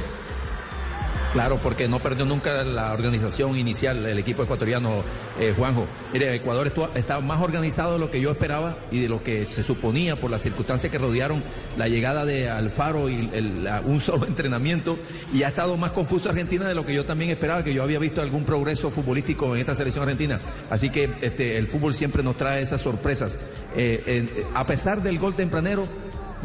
Claro, porque no perdió nunca la organización inicial, el equipo ecuatoriano, eh, Juanjo. Mire, Ecuador está más organizado de lo que yo esperaba y de lo que se suponía por las circunstancias que rodearon la llegada de Alfaro y el- un <laughs> solo entrenamiento. Y ha estado más confuso Argentina de lo que yo también esperaba, que yo había visto algún progreso futbolístico en esta selección argentina. Así que este, el fútbol siempre nos trae esas sorpresas. Eh, a pesar del gol tempranero,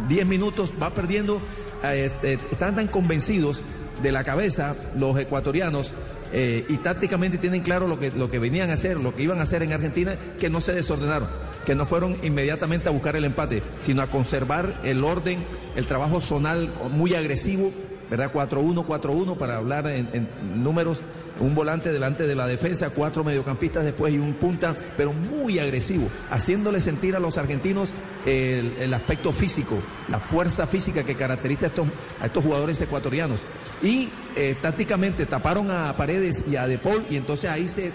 10 minutos, va perdiendo. eh, eh, están tan convencidos de la cabeza los ecuatorianos eh, y tácticamente tienen claro lo que, lo que venían a hacer, lo que iban a hacer en Argentina, que no se desordenaron, que no fueron inmediatamente a buscar el empate, sino a conservar el orden, el trabajo zonal muy agresivo, ¿verdad? 4-1, 4-1 para hablar en, en números, un volante delante de la defensa, cuatro mediocampistas después y un punta, pero muy agresivo, haciéndole sentir a los argentinos el, aspecto físico, la fuerza física que caracteriza a estos, a estos jugadores ecuatorianos. Y eh, tácticamente taparon a Paredes y a De Paul y entonces ahí se,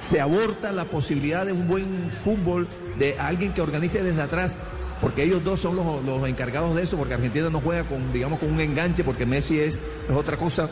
se aborta la posibilidad de un buen fútbol, de alguien que organice desde atrás, porque ellos dos son los, los encargados de eso, porque Argentina no juega con, digamos, con un enganche, porque Messi es, es otra cosa.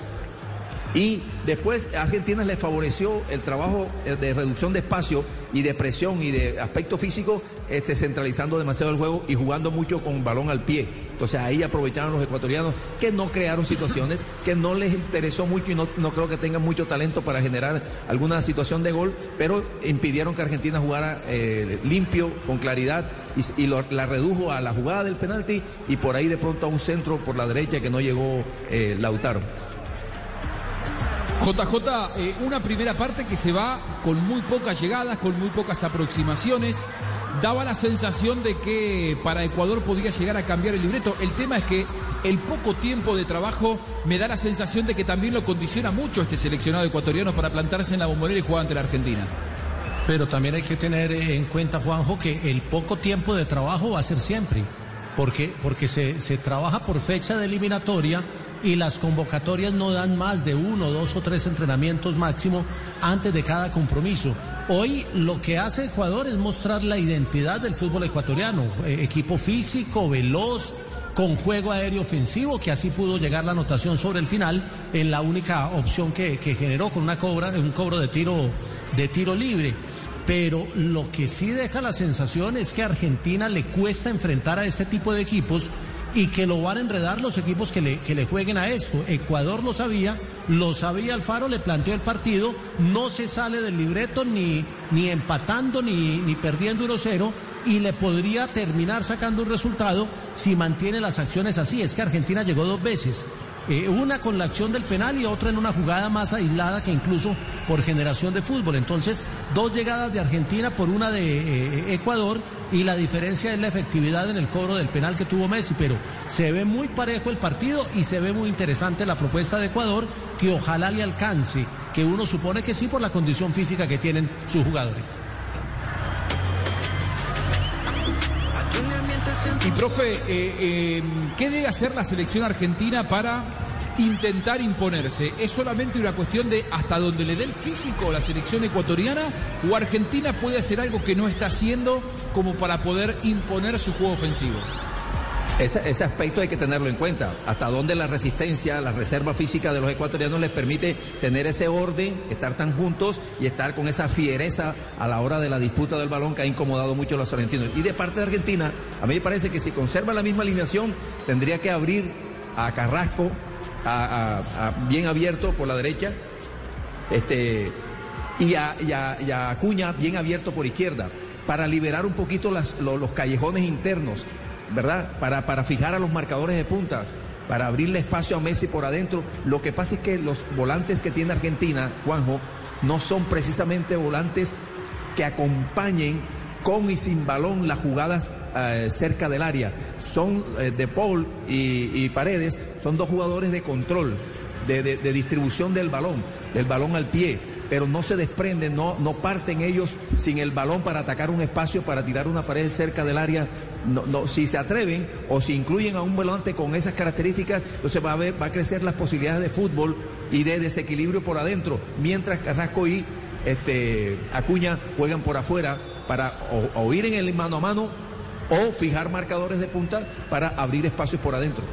Y después a Argentina le favoreció el trabajo eh, de reducción de espacio y de presión y de aspecto físico, este, centralizando demasiado el juego y jugando mucho con balón al pie. Entonces ahí aprovecharon los ecuatorianos que no crearon situaciones, <laughs> que no les interesó mucho y no, no creo que tengan mucho talento para generar alguna situación de gol, pero impidieron que Argentina jugara eh, limpio, con claridad, y, y lo- la redujo a la jugada del penalti y por ahí de pronto a un centro por la derecha que no llegó eh, Lautaro. JJ, eh, una primera parte que se va con muy pocas llegadas, con muy pocas aproximaciones. Daba la sensación de que para Ecuador podía llegar a cambiar el libreto. El tema es que el poco tiempo de trabajo me da la sensación de que también lo condiciona mucho este seleccionado ecuatoriano para plantarse en la bombonera y jugar ante la Argentina. Pero también hay que tener en cuenta, Juanjo, que el poco tiempo de trabajo va a ser siempre. Porque, porque se, se trabaja por fecha de eliminatoria y las convocatorias no dan más de uno, dos o tres entrenamientos máximo antes de cada compromiso. Hoy lo que hace Ecuador es mostrar la identidad del fútbol ecuatoriano. Eh, equipo físico, veloz, con juego aéreo ofensivo, que así pudo llegar la anotación sobre el final en la única opción que, que generó con una cobra, un cobro de tiro, de tiro libre. Pero lo que sí deja la sensación es que a Argentina le cuesta enfrentar a este tipo de equipos y que lo van a enredar los equipos que le, que le jueguen a esto. Ecuador lo sabía, lo sabía Alfaro, le planteó el partido, no se sale del libreto ni, ni empatando ni, ni perdiendo 1-0 y le podría terminar sacando un resultado si mantiene las acciones así. Es que Argentina llegó dos veces. Eh, una con la acción del penal y otra en una jugada más aislada que incluso por generación de fútbol. Entonces, dos llegadas de Argentina por una de eh, Ecuador y la diferencia es la efectividad en el cobro del penal que tuvo Messi. Pero se ve muy parejo el partido y se ve muy interesante la propuesta de Ecuador que ojalá le alcance, que uno supone que sí por la condición física que tienen sus jugadores. Y profe, eh, eh, ¿qué debe hacer la selección argentina para intentar imponerse? ¿Es solamente una cuestión de hasta donde le dé el físico la selección ecuatoriana o Argentina puede hacer algo que no está haciendo como para poder imponer su juego ofensivo? Ese, aspecto hay que tenerlo en cuenta. Hasta dónde la resistencia, la reserva física de los ecuatorianos les permite tener ese orden, estar tan juntos y estar con esa fiereza a la hora de la disputa del balón que ha incomodado mucho a los argentinos. Y de parte de Argentina, a mí me parece que si conserva la misma alineación, tendría que abrir a Carrasco a- bien abierto por la derecha. Este, y a, y Acuña bien abierto por izquierda, para liberar un poquito las- lo- los callejones internos, ¿verdad? Para, para fijar a los marcadores de punta, para abrirle espacio a Messi por adentro. Lo que pasa es que los volantes que tiene Argentina, Juanjo, no son precisamente volantes que acompañen con y sin balón las jugadas eh, cerca del área. Son eh, De Paul y, Paredes, son dos jugadores de control, de, distribución del balón, del balón al pie, pero no se desprenden, no, no parten ellos sin el balón para atacar un espacio, para tirar una pared cerca del área. No, no, si se atreven o si incluyen a un volante con esas características, entonces va a, va a crecer las posibilidades de fútbol y de desequilibrio por adentro, mientras Carrasco y este, Acuña juegan por afuera para o, o ir en el mano a mano o fijar marcadores de punta para abrir espacios por adentro.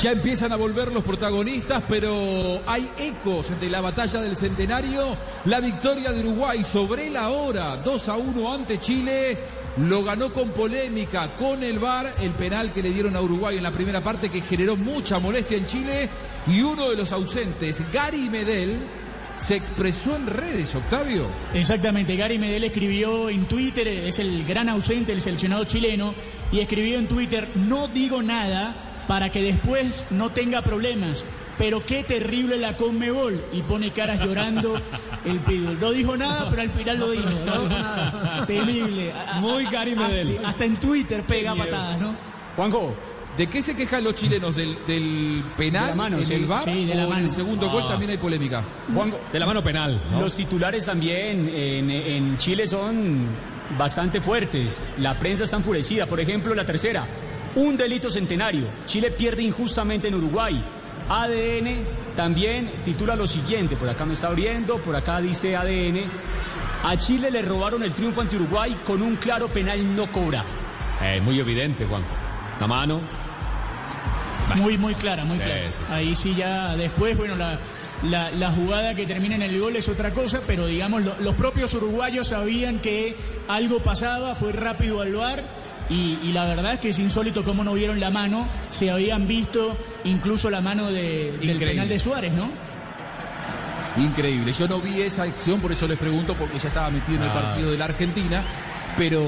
Ya empiezan a volver los protagonistas, pero hay ecos de la batalla del centenario. La victoria de Uruguay sobre la hora, 2 a 1 ante Chile. Lo ganó con polémica, con el VAR, el penal que le dieron a Uruguay en la primera parte que generó mucha molestia en Chile. Y uno de los ausentes, Gary Medel, se expresó en redes, Octavio. Exactamente, Gary Medel escribió en Twitter, es el gran ausente del seleccionado chileno, y escribió en Twitter, no digo nada para que después no tenga problemas, pero qué terrible la Conmebol, y pone caras llorando <laughs> el pitbull. No dijo nada, pero al final lo dijo, ¿no? Terrible. Muy Gary ah, Medel. hasta en Twitter pega patadas, ¿no? Juanjo, ¿De qué se quejan los chilenos? ¿Del, del penal De la mano, en sí, el VAR? sí, de la ¿O en mano. el segundo Ah. gol también hay polémica? Juan, de la mano penal. ¿no? Los titulares también en, en Chile son bastante fuertes. La prensa está enfurecida. Por ejemplo, la tercera, un delito centenario. Chile pierde injustamente en Uruguay. ADN también titula lo siguiente. Por acá me está abriendo, por acá dice ADN. A Chile le robaron el triunfo ante Uruguay con un claro penal no cobrado. Eh, muy evidente, Juan. La mano. Muy, muy clara, muy clara. sí, sí. Ahí sí ya después, bueno, la, la, la jugada que termina en el gol es otra cosa, pero digamos, lo- los propios uruguayos sabían que algo pasaba, fue rápido al bar. Y, y la verdad es que es insólito cómo no vieron la mano, se habían visto incluso la mano de- del Increíble. penal de Suárez, ¿no? Increíble. Yo no vi esa acción, por eso les pregunto, porque ya estaba metido en el Ah. partido de la Argentina. Pero,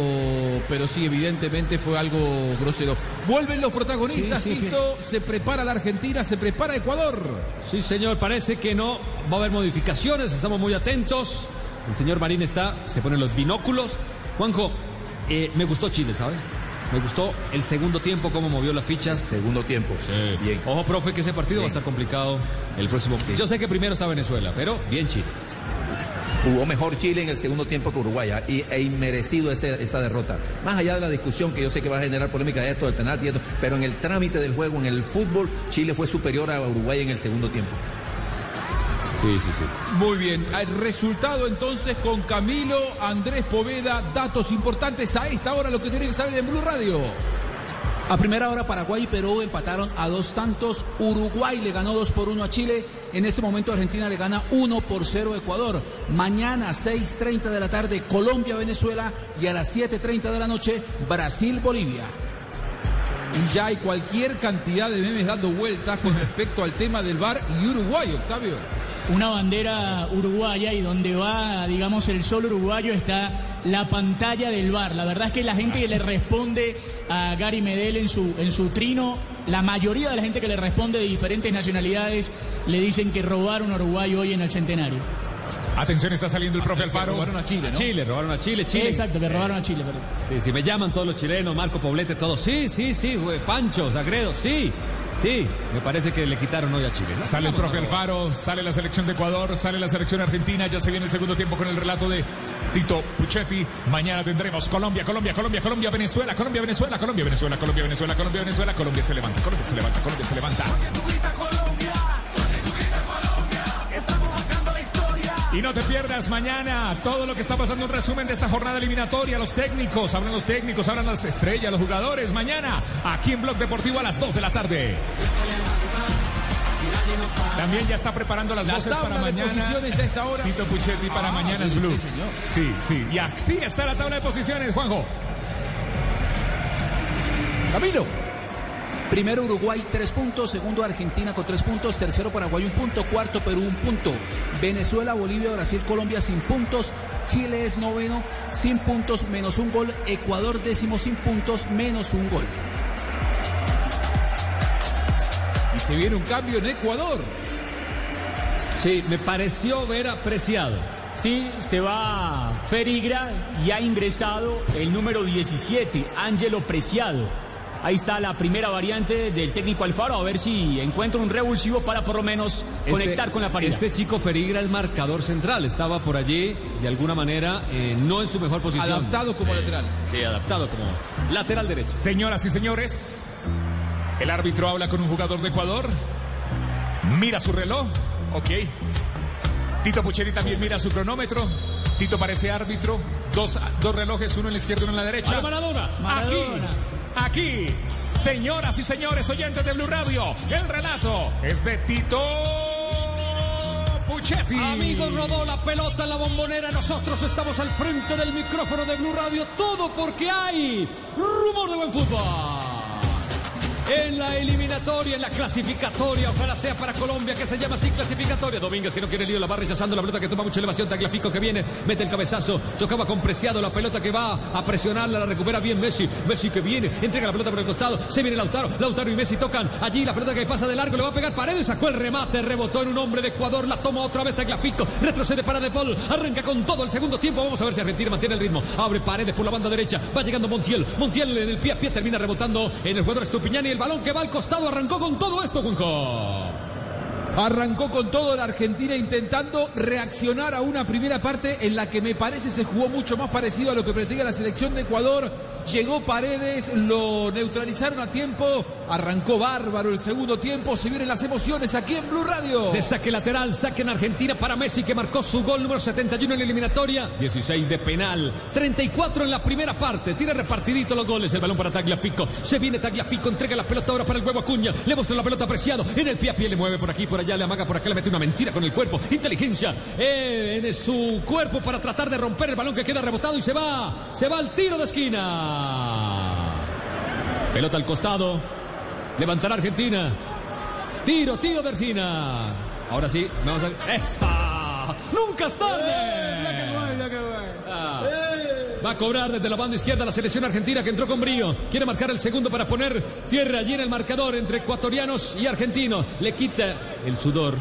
pero sí, evidentemente fue algo grosero. Vuelven los protagonistas, Sí, sí, Tito, se prepara la Argentina, se prepara Ecuador. Sí, señor, parece que no va a haber modificaciones, estamos muy atentos. El señor Marín está, se pone los binóculos. Juanjo, eh, me gustó Chile, ¿sabes? Me gustó el segundo tiempo, cómo movió las fichas. Segundo tiempo. Bien. Ojo, profe, que ese partido va a estar complicado el próximo. Yo sé que primero está Venezuela, pero bien Chile. Jugó mejor Chile en el segundo tiempo que Uruguay ¿ah? y, e inmerecido ese- esa derrota. Más allá de la discusión que yo sé que va a generar polémica de esto, del penalti y esto, pero en el trámite del juego, en el fútbol, Chile fue superior a Uruguay en el segundo tiempo. Sí, sí, sí. Muy bien, el resultado entonces con Camilo Andrés Poveda, datos importantes a esta hora, lo que tienen que saber en Blue Radio. A primera hora Paraguay y Perú empataron a dos tantos. Uruguay le ganó 2 por 1 a Chile. En este momento Argentina le gana 1 por 0 a Ecuador. Mañana 6.30 de la tarde Colombia-Venezuela y a las 7.30 de la noche Brasil-Bolivia. Y ya hay cualquier cantidad de memes dando vueltas con respecto al tema del bar y Uruguay, Octavio. Una bandera uruguaya y donde va, digamos, el sol uruguayo está la pantalla del bar. La verdad es que la gente que le responde a Gary Medel en su, en su trino, la mayoría de la gente que le responde de diferentes nacionalidades le dicen que robaron a Uruguay hoy en el centenario. Atención, está saliendo el profe Alfaro. Robaron a Chile, ¿no? Chile, robaron a Chile, Chile. Exacto, que robaron a Chile, perdón. Sí, sí, me llaman todos los chilenos, Marco Poblete, todos. Sí, sí, sí, Pancho, Sagredo, sí, sí. Me parece que le quitaron hoy a Chile. ¿no? Sale el profe. Alfaro, sale la selección de Ecuador, sale la selección argentina, ya se viene el segundo tiempo con el relato de Tito Puchetti. Mañana tendremos Colombia, Colombia, Colombia, Colombia, Venezuela, Colombia, Venezuela, Colombia, Venezuela, Colombia, Venezuela, Colombia, Venezuela, Colombia se levanta, Colombia se levanta, Colombia se levanta. Y no te pierdas mañana todo lo que está pasando, un resumen de esta jornada eliminatoria. Los técnicos, hablan los técnicos, hablan las estrellas, los jugadores. Mañana, aquí en Blog Deportivo a las 2 de la tarde. También ya está preparando las La voces para mañana. posiciones a esta hora. Tito Puchetti para Ah, mañana es Blue. señor. Sí, sí. Y así está la tabla de posiciones, Juanjo. Camilo. Primero Uruguay, tres puntos. Segundo Argentina con tres puntos. Tercero Paraguay, un punto. Cuarto Perú, un punto. Venezuela, Bolivia, Brasil, Colombia, sin puntos. Chile es noveno, sin puntos, menos un gol. Ecuador, décimo, sin puntos, menos un gol. Y se viene un cambio en Ecuador. Sí, me pareció ver apreciado. Sí, se va Ferigra y ha ingresado el número 17, Ángelo Preciado. Ahí está la primera variante del técnico Alfaro, a ver si encuentra un revulsivo para por lo menos conectar con la pared. Este chico Ferigra es marcador central, estaba por allí de alguna manera eh, no en su mejor posición. Adaptado como lateral. Sí, adaptado como lateral derecho. Señoras y señores, el árbitro habla con un jugador de Ecuador. Mira su reloj. Ok. Tito Puchetti también mira su cronómetro. Tito parece árbitro. Dos, dos relojes, uno en la izquierda y uno en la derecha. ¡A Maradona! Aquí, aquí, señoras y señores oyentes de Blue Radio, el relato es de Tito Puchetti. Amigos, rodó la pelota en la bombonera. Nosotros estamos al frente del micrófono de Blue Radio. Todo porque hay rumor de buen fútbol. En la eliminatoria, en la clasificatoria, ojalá sea para Colombia, que se llama así clasificatoria. Domínguez que no quiere lío, la va rechazando la pelota que toma mucha elevación. Tagliafico que viene, mete el cabezazo, chocaba con Preciado, la pelota que va a presionarla, la recupera bien Messi. Messi que viene, entrega la pelota por el costado, se viene Lautaro, Lautaro y Messi tocan allí, la pelota que pasa de largo, le va a pegar Paredes, sacó el remate, rebotó en un hombre de Ecuador, la toma otra vez Tagliafico, retrocede para De Paul, arranca con todo el segundo tiempo, vamos a ver si Argentina mantiene el ritmo, abre Paredes por la banda derecha, va llegando Montiel, Montiel en el pie a pie termina rebotando en el jugador Estupiñán y balón que va al costado arrancó con todo esto, Juanjo. Arrancó con todo la Argentina intentando reaccionar a una primera parte en la que me parece se jugó mucho más parecido a lo que pretendía la selección de Ecuador. Llegó Paredes, lo neutralizaron a tiempo, arrancó bárbaro el segundo tiempo, se vienen las emociones aquí en Blue Radio. De saque lateral, saque en Argentina para Messi que marcó su gol número 71 en la eliminatoria, 16 de penal, 34 en la primera parte, tiene repartidito los goles, el balón para Tagliafico, se viene Tagliafico, entrega la pelota ahora para el huevo Acuña, le muestra la pelota apreciado, en el pie a pie le mueve por aquí, por allá, le amaga por acá, le mete una mentira con el cuerpo, inteligencia eh, en su cuerpo para tratar de romper el balón que queda rebotado y se va, se va al tiro de esquina. Pelota al costado, levantará Argentina. Tiro, tiro de Argentina. Ahora sí, vamos a ¡Esa! ¡Nunca es tarde! Ah. Va a cobrar desde la banda izquierda la selección argentina que entró con brío. Quiere marcar el segundo para poner tierra allí en el marcador entre ecuatorianos y argentinos. Le quita el sudor.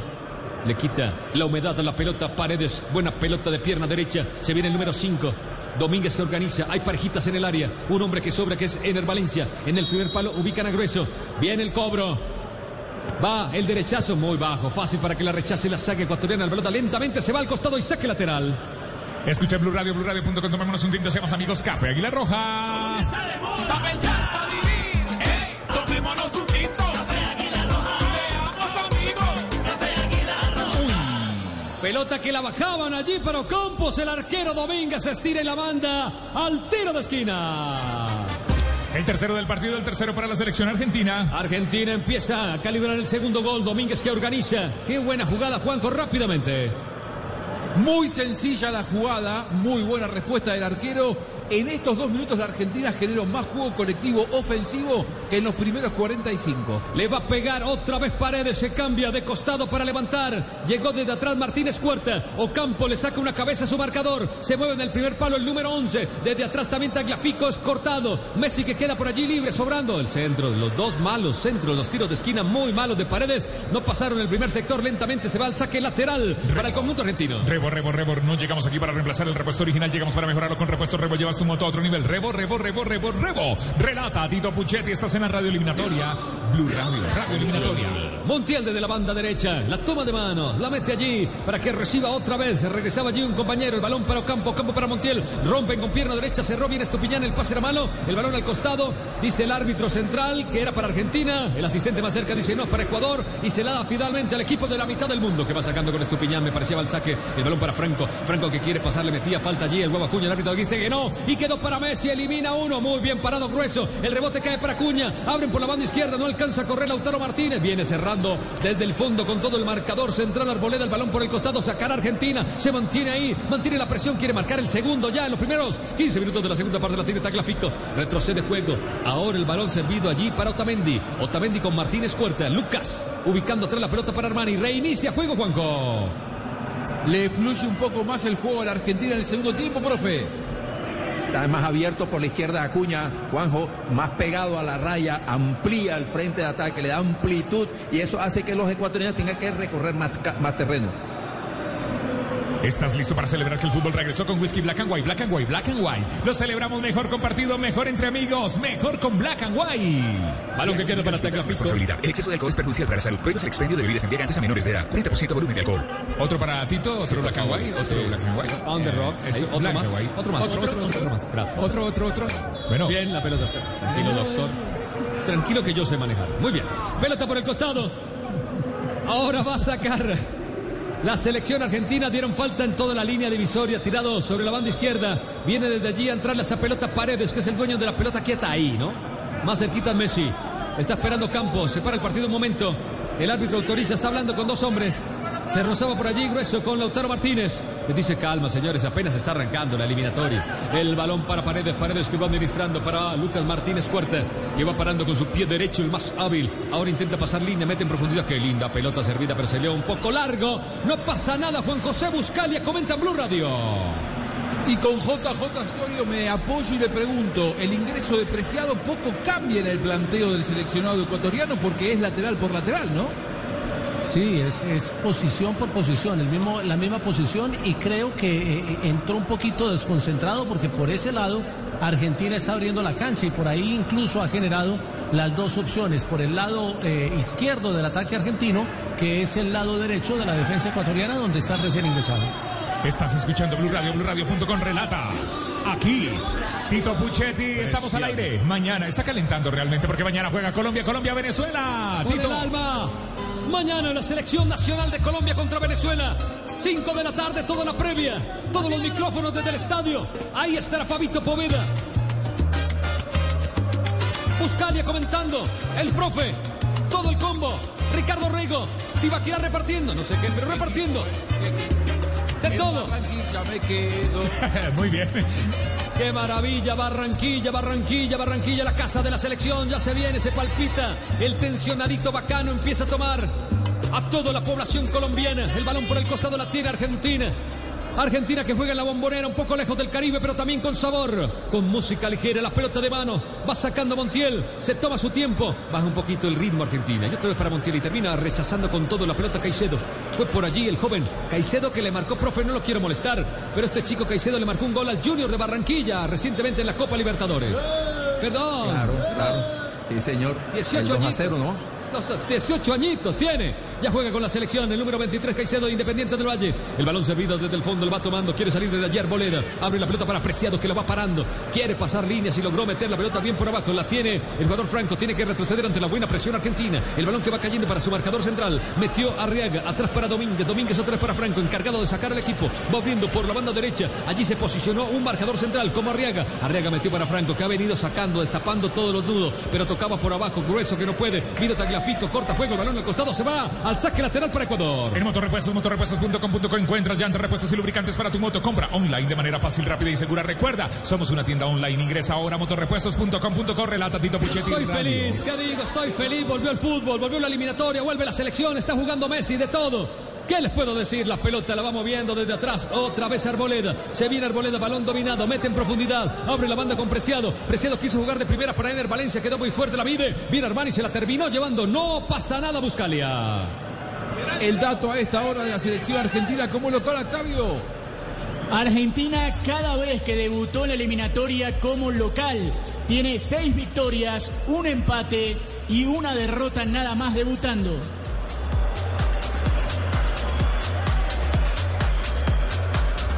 Le quita la humedad a la pelota. Paredes, buena pelota de pierna derecha. Se viene el número 5. Domínguez que organiza, hay parejitas en el área, un hombre que sobra que es Ener Valencia, en el primer palo ubican a Grueso, viene el cobro, va el derechazo muy bajo, fácil para que la rechace la saque ecuatoriana, la pelota lentamente se va al costado y saque lateral. Escucha Blue Radio, Blue Radio.com, tomémonos un tinto, seamos amigos, Café Aguilar Roja. Está de moda. Pa' pensar, pa' vivir. Ey, tomémonos un tinto. Café Águila Roja. Seamos amigos. Café Águila Roja. Pelota que la bajaban allí, pero Campos, el arquero Domínguez, estira y la manda al tiro de esquina. El tercero del partido, el tercero para la selección argentina. Argentina empieza a calibrar el segundo gol. Domínguez que organiza. Qué buena jugada, Juanjo, rápidamente. Muy sencilla la jugada, muy buena respuesta del arquero. En estos dos minutos la Argentina generó más juego colectivo ofensivo que en los primeros 45. Le va a pegar otra vez Paredes, se cambia de costado para levantar. Llegó desde atrás Martínez Cuerta. Ocampo le saca una cabeza a su marcador. Se mueve en el primer palo el número 11. Desde atrás también Tagliafico es cortado. Messi que queda por allí libre, sobrando. El centro, los dos malos centros, los tiros de esquina muy malos de Paredes. No pasaron el primer sector, lentamente se va al saque lateral para el conjunto argentino. Rebo, Rebo, Rebo, no llegamos aquí para reemplazar el repuesto original, llegamos para mejorarlo con repuesto Rebo. Llevas tu a otro nivel. Rebo, rebo, rebo, rebo, rebo. Relata Tito Puchetti, estás en la radio eliminatoria. Blue Radio, radio eliminatoria. Montiel desde la banda derecha, la toma de manos, la mete allí para que reciba otra vez. Regresaba allí un compañero, el balón para Ocampo, Campo para Montiel. Rompen con pierna derecha, cerró bien Estupiñán, el pase era malo, el balón al costado. Dice el árbitro central que era para Argentina. El asistente más cerca dice no es para Ecuador y se la da finalmente al equipo de la mitad del mundo que va sacando con Estupiñán. Me parecía el saque, el balón para Franco. Franco que quiere pasar, le metía falta allí. El huevo Acuña, el árbitro dice que no y quedó para Messi. Elimina uno, muy bien parado, grueso. El rebote cae para Acuña. Abren por la banda izquierda, no alcanza a correr Lautaro Martínez. Viene cerrando desde el fondo con todo el marcador central. Arboleda el balón por el costado, sacar Argentina. Se mantiene ahí, mantiene la presión, quiere marcar el segundo ya en los primeros 15 minutos de la segunda parte. La tiene Taclafico. Retrocede juego. Ahora el balón servido allí para Otamendi. Otamendi con Martínez Puerta. Lucas ubicando atrás la pelota para Armani. Reinicia juego, Juanco. Le fluye un poco más el juego a la Argentina en el segundo tiempo, profe. Está más abierto por la izquierda Acuña, Juanjo, más pegado a la raya, amplía el frente de ataque, le da amplitud y eso hace que los ecuatorianos tengan que recorrer más, más terreno. ¿Estás listo para celebrar que el fútbol regresó con whisky Black and White, Black and White, Black and White? Lo celebramos mejor compartido, mejor entre amigos, mejor con Black and White. Balón que queda para Taclafico. Responsabilidad. El exceso de alcohol es perjudicial para la salud. Prohíbes el expendio de bebidas embriagantes a menores de edad. 40% volumen de alcohol. Otro para Tito, otro Black and White, otro Black and White. On the rocks. Eh, Otro Black más. and White. Otro más. Otro, otro, otro, otro más. Gracias. Otro, otro, otro. Bueno, Bien la pelota. Tranquilo, doctor. Tranquilo que yo sé manejar. Muy bien. Pelota por el costado. Ahora va a sacar. La selección argentina dieron falta en toda la línea divisoria, tirado sobre la banda izquierda. Viene desde allí a entrarle esa pelota Paredes, que es el dueño de la pelota quieta ahí, ¿no? Más cerquita Messi. Está esperando Campos. Se para el partido un momento. El árbitro autoriza, está hablando con dos hombres. Se rozaba por allí grueso con Lautaro Martínez. Le dice calma, señores, apenas está arrancando la eliminatoria. El balón para Paredes, Paredes que va administrando para Lucas Martínez Cuerta, que va parando con su pie derecho, el más hábil. Ahora intenta pasar línea, mete en profundidad. Qué linda pelota servida, pero se un poco largo. No pasa nada, Juan José Buscalia comenta en Blue Radio. Y con JJ Osorio me apoyo y le pregunto, el ingreso de Preciado poco cambia en el planteo del seleccionado ecuatoriano porque es lateral por lateral, ¿no? Sí, es, es posición por posición, el mismo, la misma posición y creo que eh, entró un poquito desconcentrado porque por ese lado Argentina está abriendo la cancha y por ahí incluso ha generado las dos opciones, por el lado eh, izquierdo del ataque argentino, que es el lado derecho de la defensa ecuatoriana donde está recién ingresado. Estás escuchando Blue Radio, BlueRadio.com relata. Aquí, Tito Puchetti, estamos al aire. Mañana está calentando realmente porque mañana juega Colombia, Colombia, Venezuela. Con el Tito. alma. Mañana la selección nacional de Colombia contra Venezuela. 5 de la tarde, toda la previa. Todos los micrófonos desde el estadio. Ahí estará Fabito Poveda. Buscalia comentando. El profe. Todo el combo. Ricardo Rego. Tibaquirá repartiendo. No sé qué, pero repartiendo. De todo. <laughs> Muy bien. ¡Qué maravilla! Barranquilla, Barranquilla, Barranquilla, la casa de la selección. Ya se viene, se palpita. El tensionadito bacano empieza a tomar a toda la población colombiana. El balón por el costado la tiene Argentina. Argentina que juega en la bombonera, un poco lejos del Caribe, pero también con sabor. Con música ligera, la pelota de mano. Va sacando Montiel, se toma su tiempo. Baja un poquito el ritmo Argentina. Y otra vez para Montiel y termina rechazando con todo la pelota Caicedo. Fue por allí el joven Caicedo que le marcó, profe, no lo quiero molestar. Pero este chico Caicedo le marcó un gol al Junior de Barranquilla recientemente en la Copa Libertadores. Perdón. Claro, claro. Sí, señor. 18 el 2 a añitos. 0, ¿no? Los 18 añitos tiene. Ya juega con la selección. El número 23, Caicedo, Independiente del Valle. El balón servido desde el fondo. El va tomando. Quiere salir desde ayer. Bolera. Abre la pelota para Preciado que lo va parando. Quiere pasar líneas y logró meter la pelota bien por abajo. La tiene el jugador Franco. Tiene que retroceder ante la buena presión argentina. El balón que va cayendo para su marcador central. Metió Arriaga. Atrás para Domínguez. Domínguez vez para Franco. Encargado de sacar al equipo. Va abriendo por la banda derecha. Allí se posicionó un marcador central como Arriaga. Arriaga metió para Franco que ha venido sacando, destapando todos los nudos. Pero tocaba por abajo. Grueso que no puede. Vino Tagliafico. Corta juego. El balón al costado. Se va al saque lateral para Ecuador. En Motorrepuestos, motorrepuestos.com.co encuentras llantas, repuestos y lubricantes para tu moto. Compra online de manera fácil, rápida y segura. Recuerda, somos una tienda online. Ingresa ahora a motorrepuestos.com.co. Relata Tito Puchetti. Estoy feliz, ¿qué digo? Estoy feliz. Volvió el fútbol, volvió la eliminatoria, vuelve la selección, está jugando Messi de todo. ¿Qué les puedo decir? La pelota la va moviendo desde atrás. Otra vez Arboleda. Se viene Arboleda, balón dominado. Mete en profundidad. Abre la banda con Preciado. Preciado quiso jugar de primera para Ener Valencia. Quedó muy fuerte la vide. Viene Armani, se la terminó llevando. No pasa nada, Buscalia. El dato a esta hora de la selección argentina como local, Octavio. Argentina cada vez que debutó en la eliminatoria como local tiene seis victorias, un empate y una derrota nada más debutando.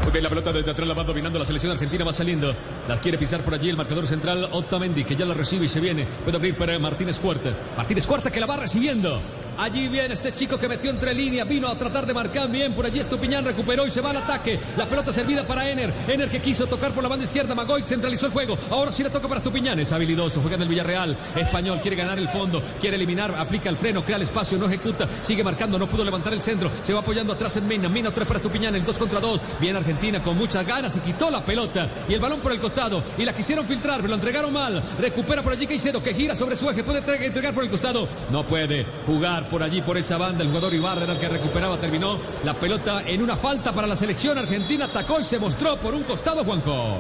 Ok, la pelota desde atrás la va dominando la selección argentina, va saliendo. La quiere pisar por allí el marcador central Otamendi, que ya la recibe y se viene. Puede abrir para Martínez Cuarta. Martínez Cuarta que la va recibiendo. Allí viene este chico que metió entre líneas, vino a tratar de marcar bien. Por allí Estupiñán recuperó y se va al ataque. La pelota servida para Ener. Ener que quiso tocar por la banda izquierda. Magoy centralizó el juego. Ahora sí le toca para Estupiñán. Es habilidoso. Juega en el Villarreal. Español quiere ganar el fondo. Quiere eliminar. Aplica el freno. Crea el espacio. No ejecuta. Sigue marcando. No pudo levantar el centro. Se va apoyando atrás en Mina. Mina otra para Estupiñán. El 2 contra 2. Viene Argentina con muchas ganas y quitó la pelota. Y el balón por el costado. Y la quisieron filtrar, pero lo entregaron mal. Recupera por allí Caicedo que gira sobre su eje. Puede entre- entregar por el costado. No puede jugar por allí, por esa banda. El jugador Ibarra era el que recuperaba. Terminó la pelota en una falta para la selección argentina. Atacó y se mostró por un costado, Juanjo.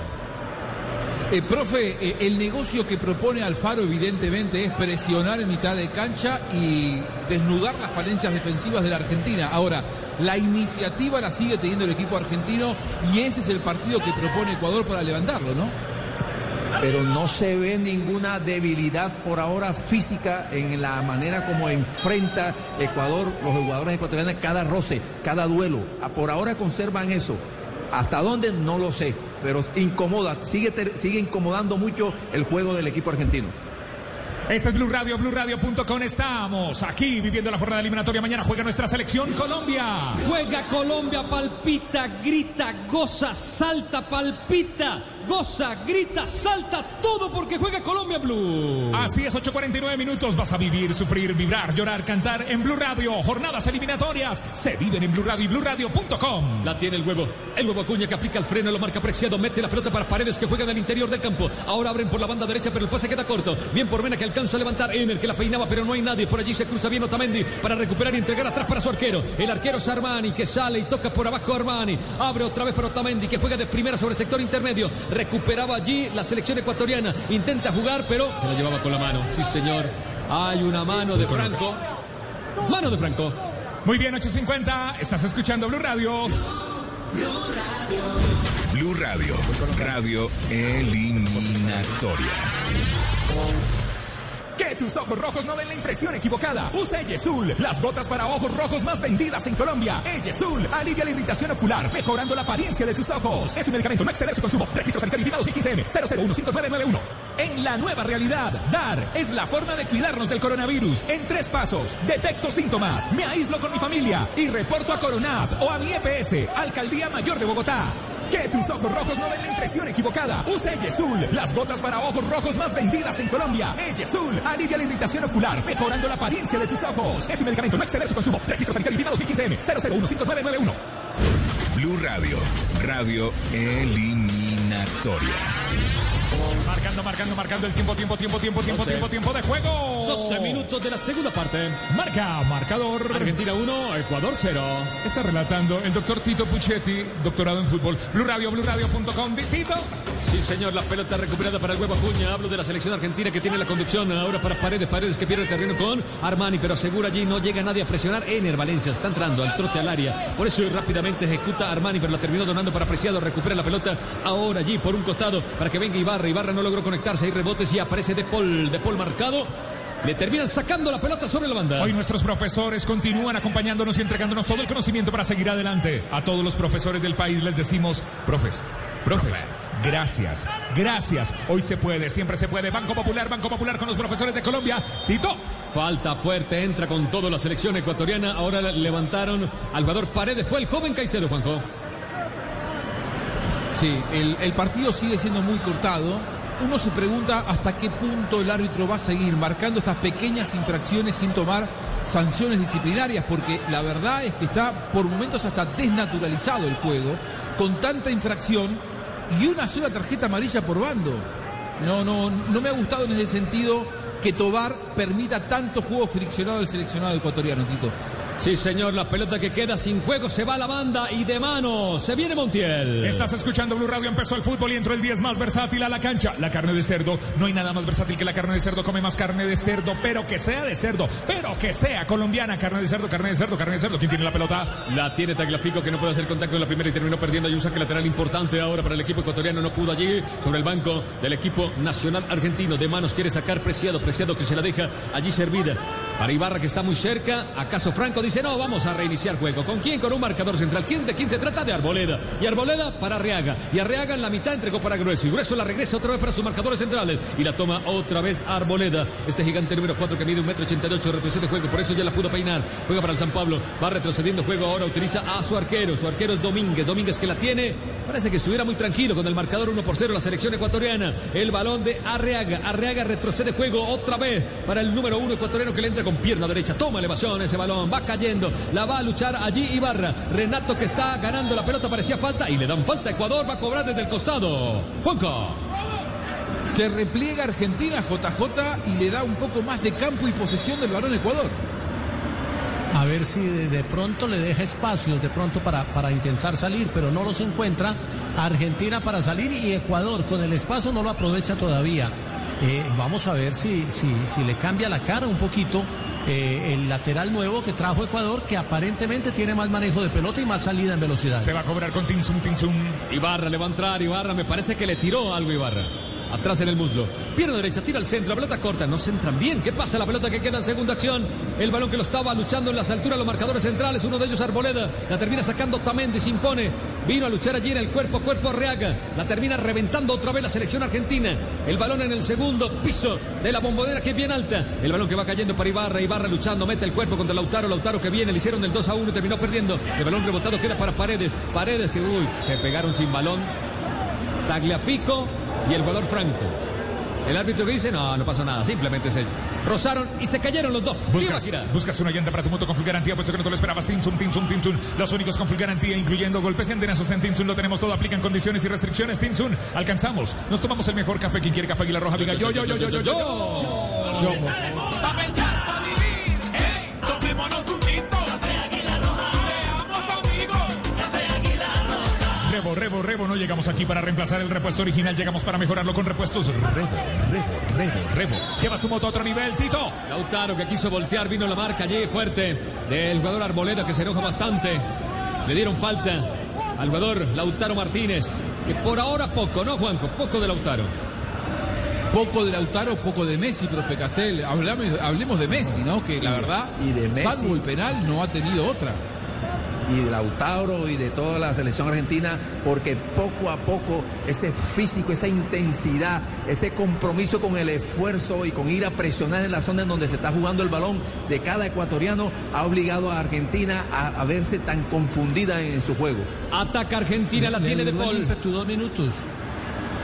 Eh, profe, eh, el negocio que propone Alfaro evidentemente es presionar en mitad de cancha y desnudar las falencias defensivas de la Argentina. Ahora, la iniciativa la sigue teniendo el equipo argentino y ese es el partido que propone Ecuador para levantarlo, ¿no? Pero no se ve ninguna debilidad por ahora física en la manera como enfrenta Ecuador, los jugadores ecuatorianos, cada roce, cada duelo. Ah, Por ahora conservan eso. ¿Hasta dónde? No lo sé, pero incomoda, sigue, sigue incomodando mucho el juego del equipo argentino. Este es Blue Radio, BlueRadio.com. Estamos aquí viviendo la jornada eliminatoria. Mañana juega nuestra selección Colombia. Juega Colombia, palpita, grita, goza, salta, palpita, goza, grita, salta, todo porque juega Colombia Blue. Así es, 8.49 minutos. Vas a vivir, sufrir, vibrar, llorar, cantar en Blue Radio. Jornadas eliminatorias se viven en Blue Radio y BlueRadio.com. La tiene el huevo. El huevo Acuña que aplica el freno, lo marca Preciado, mete la pelota para Paredes que juega en el interior del campo. Ahora abren por la banda derecha, pero el pase queda corto. Bien por Mena que alcanza a levantar. Ener que la peinaba, pero no hay nadie. Por allí se cruza bien Otamendi para recuperar y entregar atrás para su arquero. El arquero es Armani que sale y toca por abajo Armani. Abre otra vez para Otamendi que juega de primera sobre el sector intermedio. Recuperaba allí la selección ecuatoriana. Intenta jugar, pero se la llevaba con la mano. Sí, señor. Hay una mano de Franco. Mano de Franco. Muy bien, 8.50. Estás escuchando Blue Radio. Blue Radio, radio eliminatoria. Tus ojos rojos no den la impresión equivocada. Usa Eyesul, las gotas para ojos rojos más vendidas en Colombia. Eyesul alivia la irritación ocular, mejorando la apariencia de tus ojos. Es un medicamento, no exceder su consumo. Registro sanitario INVIMA 2015M 0015991. En la nueva realidad, DAR es la forma de cuidarnos del coronavirus. En tres pasos, detecto síntomas, me aíslo con mi familia y reporto a Coronab o a mi EPS, Alcaldía Mayor de Bogotá. Que tus ojos rojos no den la impresión equivocada. Usa Eyesul, las gotas para ojos rojos más vendidas en Colombia. Eyesul alivia la irritación ocular, mejorando la apariencia de tus ojos. Es un medicamento, no exceder su consumo. Registro sanitario INVIMA 2015M 0015991. Blue Radio, radio eliminatoria. Marcando, marcando, marcando el tiempo, tiempo, tiempo, tiempo, tiempo, tiempo, tiempo de juego. 12 minutos de la segunda parte. Marca, marcador. Argentina 1, Ecuador 0. Está relatando el doctor Tito Puchetti, doctorado en fútbol. Blue Radio, BlueRadio.com. Tito. Sí, señor, la pelota recuperada para el huevo Acuña. Hablo de la selección argentina que tiene la conducción ahora para Paredes. Paredes que pierde terreno con Armani, pero asegura allí no llega nadie a presionar. Ener Valencia está entrando al trote al área. Por eso rápidamente ejecuta Armani, pero la terminó donando para Preciado. Recupera la pelota ahora allí por un costado para que venga Ibarra. Ibarra no logró conectarse. Hay rebotes y aparece De Paul. De Paul marcado. Le terminan sacando la pelota sobre la banda. Hoy nuestros profesores continúan acompañándonos y entregándonos todo el conocimiento para seguir adelante. A todos los profesores del país les decimos, profes, profes, gracias, gracias. Hoy se puede, siempre se puede. Banco Popular, Banco Popular con los profesores de Colombia. Tito. Falta fuerte, entra con todo la selección ecuatoriana. Ahora levantaron al jugador Paredes. Fue el joven Caicedo, Juanjo. Sí, el, el partido sigue siendo muy cortado. Uno se pregunta hasta qué punto el árbitro va a seguir marcando estas pequeñas infracciones sin tomar sanciones disciplinarias, porque la verdad es que está por momentos hasta desnaturalizado el juego, con tanta infracción y una sola tarjeta amarilla por bando. No, no, no me ha gustado en ese sentido que Tobar permita tanto juego friccionado del seleccionado ecuatoriano, Tito. Sí, señor, la pelota que queda sin juego se va a la banda y de mano se viene Montiel. Estás escuchando Blue Radio, empezó el fútbol y entró el 10 más versátil a la cancha. La carne de cerdo, no hay nada más versátil que la carne de cerdo, come más carne de cerdo, pero que sea de cerdo, pero que sea colombiana, carne de cerdo, carne de cerdo, carne de cerdo. ¿Quién tiene la pelota? La tiene Tagliafico que no puede hacer contacto en la primera y terminó perdiendo. Hay un saque lateral importante ahora para el equipo ecuatoriano. No pudo allí sobre el banco del equipo nacional argentino. De manos quiere sacar Preciado. Preciado que se la deja allí servida. Para Ibarra que está muy cerca. ¿Acaso Franco dice no? Vamos a reiniciar juego. ¿Con quién? Con un marcador central. ¿Quién de quién se trata? De Arboleda. Y Arboleda para Arriaga. Y Arriaga en la mitad entregó para Grueso. Y Grueso la regresa otra vez para sus marcadores centrales. Y la toma otra vez Arboleda. Este gigante número 4 que mide un metro ochenta y ocho retrocede juego. Por eso ya la pudo peinar. Juega para el San Pablo. Va retrocediendo juego ahora. Utiliza a su arquero. Su arquero es Domínguez. Domínguez que la tiene. Parece que estuviera muy tranquilo con el marcador 1 por 0 la selección ecuatoriana. El balón de Arreaga. Arreaga retrocede juego otra vez para el número 1 ecuatoriano que le entra con pierna derecha. Toma elevación ese balón. Va cayendo. La va a luchar allí Ibarra. Renato que está ganando la pelota. Parecía falta y le dan falta a Ecuador. Va a cobrar desde el costado. Juanca. Se repliega Argentina JJ y le da un poco más de campo y posesión del balón Ecuador. A ver si de pronto le deja espacios de pronto para, para intentar salir, pero no los encuentra. Argentina para salir y Ecuador con el espacio no lo aprovecha todavía. Eh, vamos a ver si, si, si le cambia la cara un poquito eh, el lateral nuevo que trajo Ecuador, que aparentemente tiene más manejo de pelota y más salida en velocidad. Se va a cobrar con Tinsum, Tinsum. Ibarra le va a entrar. Ibarra me parece que le tiró algo Ibarra. Atrás en el muslo. Pierna derecha, tira al centro, la pelota corta. No centran bien. ¿Qué pasa? La pelota que queda en segunda acción. El balón que lo estaba luchando en las alturas, los marcadores centrales. Uno de ellos Arboleda. La termina sacando Tamendi, se impone. Vino a luchar allí en el cuerpo cuerpo Arreaga. La termina reventando otra vez la selección argentina. El balón en el segundo piso de la bombonera que es bien alta. El balón que va cayendo para Ibarra. Ibarra luchando, mete el cuerpo contra Lautaro. Lautaro que viene, le hicieron el 2 a 1 y terminó perdiendo. El balón rebotado queda para Paredes. Paredes que, uy, se pegaron sin balón. Tagliafico y el jugador Franco. El árbitro que dice, no, no pasó nada, simplemente se rozaron y se cayeron los dos. Buscas, buscas una llanta para tu moto con full garantía, puesto que no te lo esperabas. Tinsum, Tinsum, Tinsum. Los únicos con full garantía, incluyendo golpes y andenazos en Tinsum. Lo tenemos todo, aplican condiciones y restricciones. Tinsum, alcanzamos. Nos tomamos el mejor café. Quien quiere café Aguilar Roja, diga yo, yo, yo, yo, yo, yo. Pa' pensar, Rebo, Rebo, Rebo, no llegamos aquí para reemplazar el repuesto original, llegamos para mejorarlo con repuestos Rebo, Rebo, Rebo, Rebo. Llevas tu moto a otro nivel, Tito. Lautaro que quiso voltear, vino la marca allí fuerte del jugador Arboleda que se enoja bastante. Le dieron falta al jugador Lautaro Martínez, que por ahora poco, ¿no, Juanco? Poco de Lautaro. Poco de Lautaro, poco de Messi, profe Castel. Hablamos, hablemos de Messi, ¿no? Que la verdad, y de Messi. salvo el penal, no ha tenido otra. Y de Lautaro y de toda la selección argentina, porque poco a poco ese físico, esa intensidad, ese compromiso con el esfuerzo y con ir a presionar en la zona en donde se está jugando el balón de cada ecuatoriano ha obligado a Argentina a, a verse tan confundida en su juego. Ataca Argentina, la tiene de Paul. dos minutos.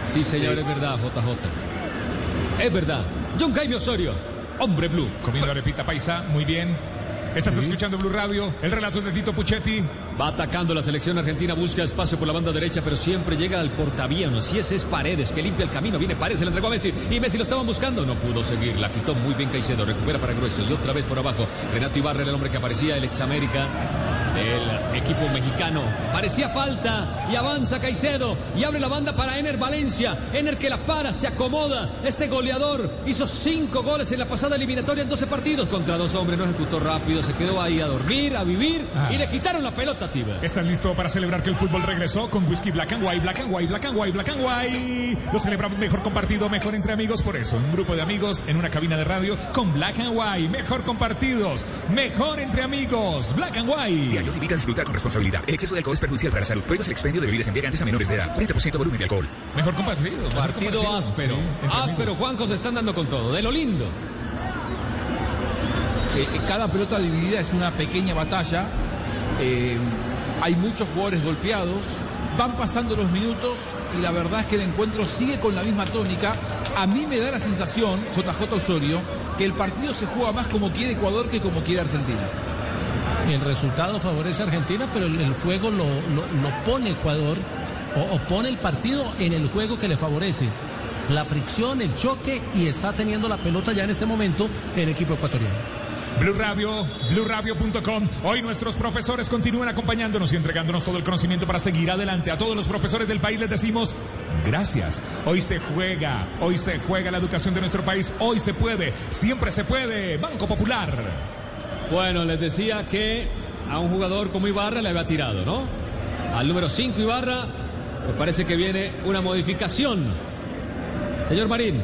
Sí, señor, es verdad, JJ. Es verdad. John Jaime Osorio, hombre blue. Comiendo arepita paisa, muy bien. Estás escuchando Blue Radio, el relato de Tito Puchetti. Va atacando la selección argentina, busca espacio por la banda derecha, pero siempre llega al portaaviones. Si ese es Paredes, que limpia el camino, viene Paredes, se la entregó a Messi. Y Messi lo estaban buscando, no pudo seguir. La quitó muy bien Caicedo, recupera para Grueso y otra vez por abajo. Renato Ibarra era el hombre que aparecía, el ex América del equipo mexicano. Parecía falta y avanza Caicedo y abre la banda para Ener Valencia. Ener que la para, se acomoda. Este goleador hizo cinco goles en la pasada eliminatoria en 12 partidos contra dos hombres. No ejecutó rápido, se quedó ahí a dormir, a vivir Ah. y le quitaron la pelota, Tiba. ¿Estás listo para celebrar que el fútbol regresó con whisky Black and White, Black and White, Black and White, Black and White? Lo celebramos mejor compartido, mejor entre amigos, por eso, un grupo de amigos en una cabina de radio con Black and White, mejor compartidos, mejor entre amigos, Black and White. Te invita a disfrutar con responsabilidad. El exceso de alcohol es perjudicial para la salud. Prohíbas el expendio de bebidas embriagantes a menores de edad. 40% volumen de alcohol. Mejor compartido. mejor Partido compartido, áspero. sí, áspero. Juanjo se están dando con todo. De lo lindo. Eh, eh, cada pelota dividida es una pequeña batalla. Eh, hay muchos jugadores golpeados. Van pasando los minutos y la verdad es que el encuentro sigue con la misma tónica. A mí me da la sensación, JJ Osorio, que el partido se juega más como quiere Ecuador que como quiere Argentina. El resultado favorece a Argentina, pero el, juego lo, lo- lo pone Ecuador o, o pone el partido en el juego que le favorece. La fricción, el choque y está teniendo la pelota ya en este momento el equipo ecuatoriano. Blue Radio, BlueRadio.com. Hoy nuestros profesores continúan acompañándonos y entregándonos todo el conocimiento para seguir adelante. A todos los profesores del país les decimos gracias. Hoy se juega, hoy se juega la educación de nuestro país. Hoy se puede, siempre se puede. Banco Popular. Bueno, les decía que a un jugador como Ibarra le había tirado, ¿no? Al número 5 Ibarra, me parece que viene una modificación. Señor Marín.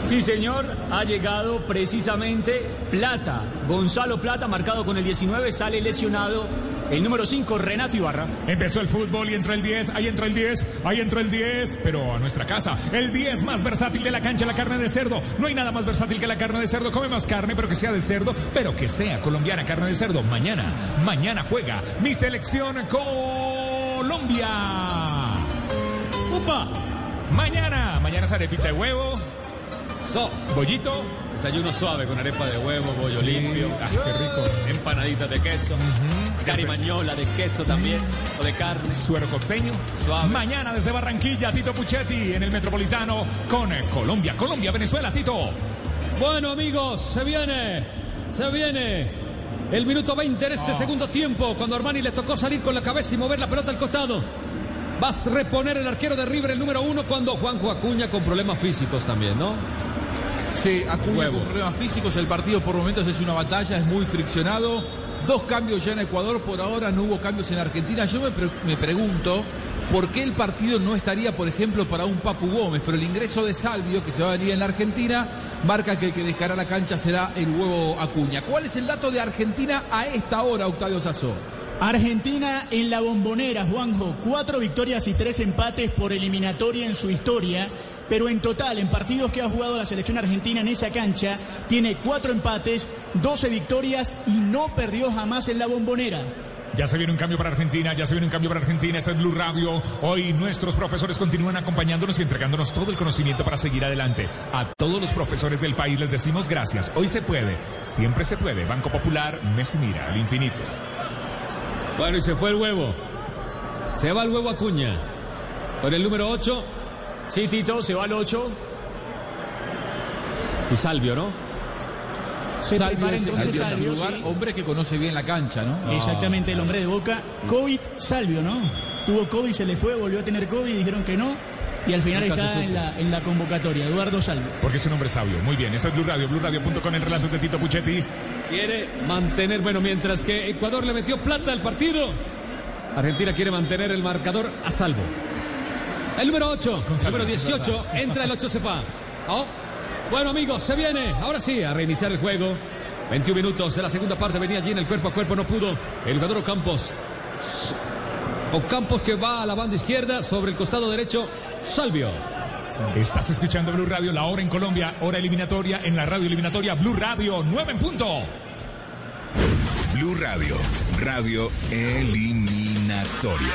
Sí, señor, ha llegado precisamente Plata. Gonzalo Plata, marcado con el 19, sale lesionado. El número 5, Renato Ibarra. Empezó el fútbol y entró el 10, ahí entró el 10, ahí entró el 10, pero a nuestra casa. El 10 más versátil de la cancha, la carne de cerdo. No hay nada más versátil que la carne de cerdo. Come más carne, pero que sea de cerdo, pero que sea colombiana carne de cerdo. Mañana, mañana juega mi selección Colombia. ¡Upa! Mañana, mañana es arepita de huevo, So, bollito. desayuno suave con arepa de huevo, bollo Sí. limpio. Ah, qué rico. Empanaditas de queso. Carimañola de queso también. O de carne. Suero costeño. Suave. Mañana desde Barranquilla, Tito Puchetti en el Metropolitano con eh, Colombia, Colombia, Venezuela, Tito. Bueno, amigos, se viene. Se viene. El minuto 20 en este Ah. segundo tiempo, cuando Armani le tocó salir con la cabeza y mover la pelota al costado. Vas a reponer el arquero de River, el número uno, cuando Juanjo Acuña con problemas físicos también, ¿no? Sí, Acuña Huevo. con problemas físicos. El partido por momentos es una batalla, es muy friccionado. Dos cambios ya en Ecuador, por ahora no hubo cambios en Argentina. Yo me, pre- me pregunto por qué el partido no estaría, por ejemplo, para un Papu Gómez, pero el ingreso de Salvio, que se va a venir en la Argentina, marca que el que dejará la cancha será el huevo Acuña. ¿Cuál es el dato de Argentina a esta hora, Octavio Sazó? Argentina en la bombonera, Juanjo. Cuatro victorias y tres empates por eliminatoria en su historia. Pero en total, en partidos que ha jugado la selección argentina en esa cancha, tiene cuatro empates, 12 victorias y no perdió jamás en la bombonera. Ya se viene un cambio para Argentina, ya se viene un cambio para Argentina. Este es Blue Radio. Hoy nuestros profesores continúan acompañándonos y entregándonos todo el conocimiento para seguir adelante. A todos los profesores del país les decimos gracias. Hoy se puede, siempre se puede. Banco Popular, Messi mira al infinito. Bueno, y se fue el huevo. Se va el huevo Acuña. Con el número 8 Sí, Tito, se va al 8. y Salvio, ¿no? Se prepara es- entonces Salvio, lugar, sí. hombre que conoce bien la cancha, ¿no? Exactamente, el hombre de Boca. COVID, Salvio, ¿no? Tuvo COVID, se le fue, volvió a tener COVID, dijeron que no. Y al final Nunca está en la, en la convocatoria, Eduardo Salvio. Porque es un hombre sabio. Muy bien, este es Blue Radio, BlueRadio.com, el relato de Tito Puchetti. Quiere mantener, bueno, mientras que Ecuador le metió plata al partido, Argentina quiere mantener el marcador a salvo. El número 8, Con el número 18, entra el 8 se va. Oh. Bueno, amigos, se viene, ahora sí, a reiniciar el juego. 21 minutos de la segunda parte, venía allí en el cuerpo a cuerpo, no pudo. El jugador Ocampos. Ocampos que va a la banda izquierda, sobre el costado derecho, Salvio. Estás escuchando Blue Radio, la hora en Colombia, hora eliminatoria en la radio eliminatoria Blue Radio, 9 en punto. Blue Radio, radio eliminatoria.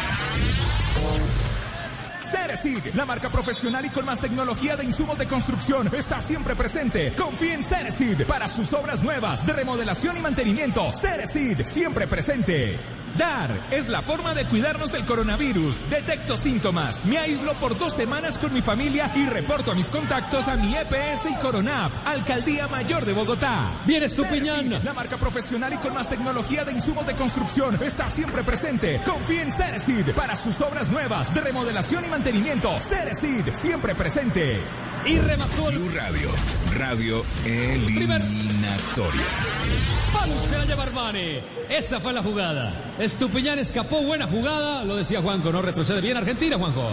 Ceresid, la marca profesional y con más tecnología de insumos de construcción, está siempre presente. Confíe en Ceresid para sus obras nuevas de remodelación y mantenimiento. Ceresid, siempre presente. Dar es la forma de cuidarnos del coronavirus. Detecto síntomas. Me aíslo por dos semanas con mi familia y reporto a mis contactos a mi EPS y Coronap, Alcaldía Mayor de Bogotá. Viene Ceresid, Estupiñán. la marca profesional y con más tecnología de insumos de construcción está siempre presente. Confíe en Ceresid para sus obras nuevas de remodelación y mantenimiento. Ceresid, siempre presente. Y remató el Radio, radio eliminatoria. Lleva Armani. Esa fue la jugada. Estupiñán escapó, buena jugada. Lo decía Juanco, no retrocede bien Argentina, Juanjo.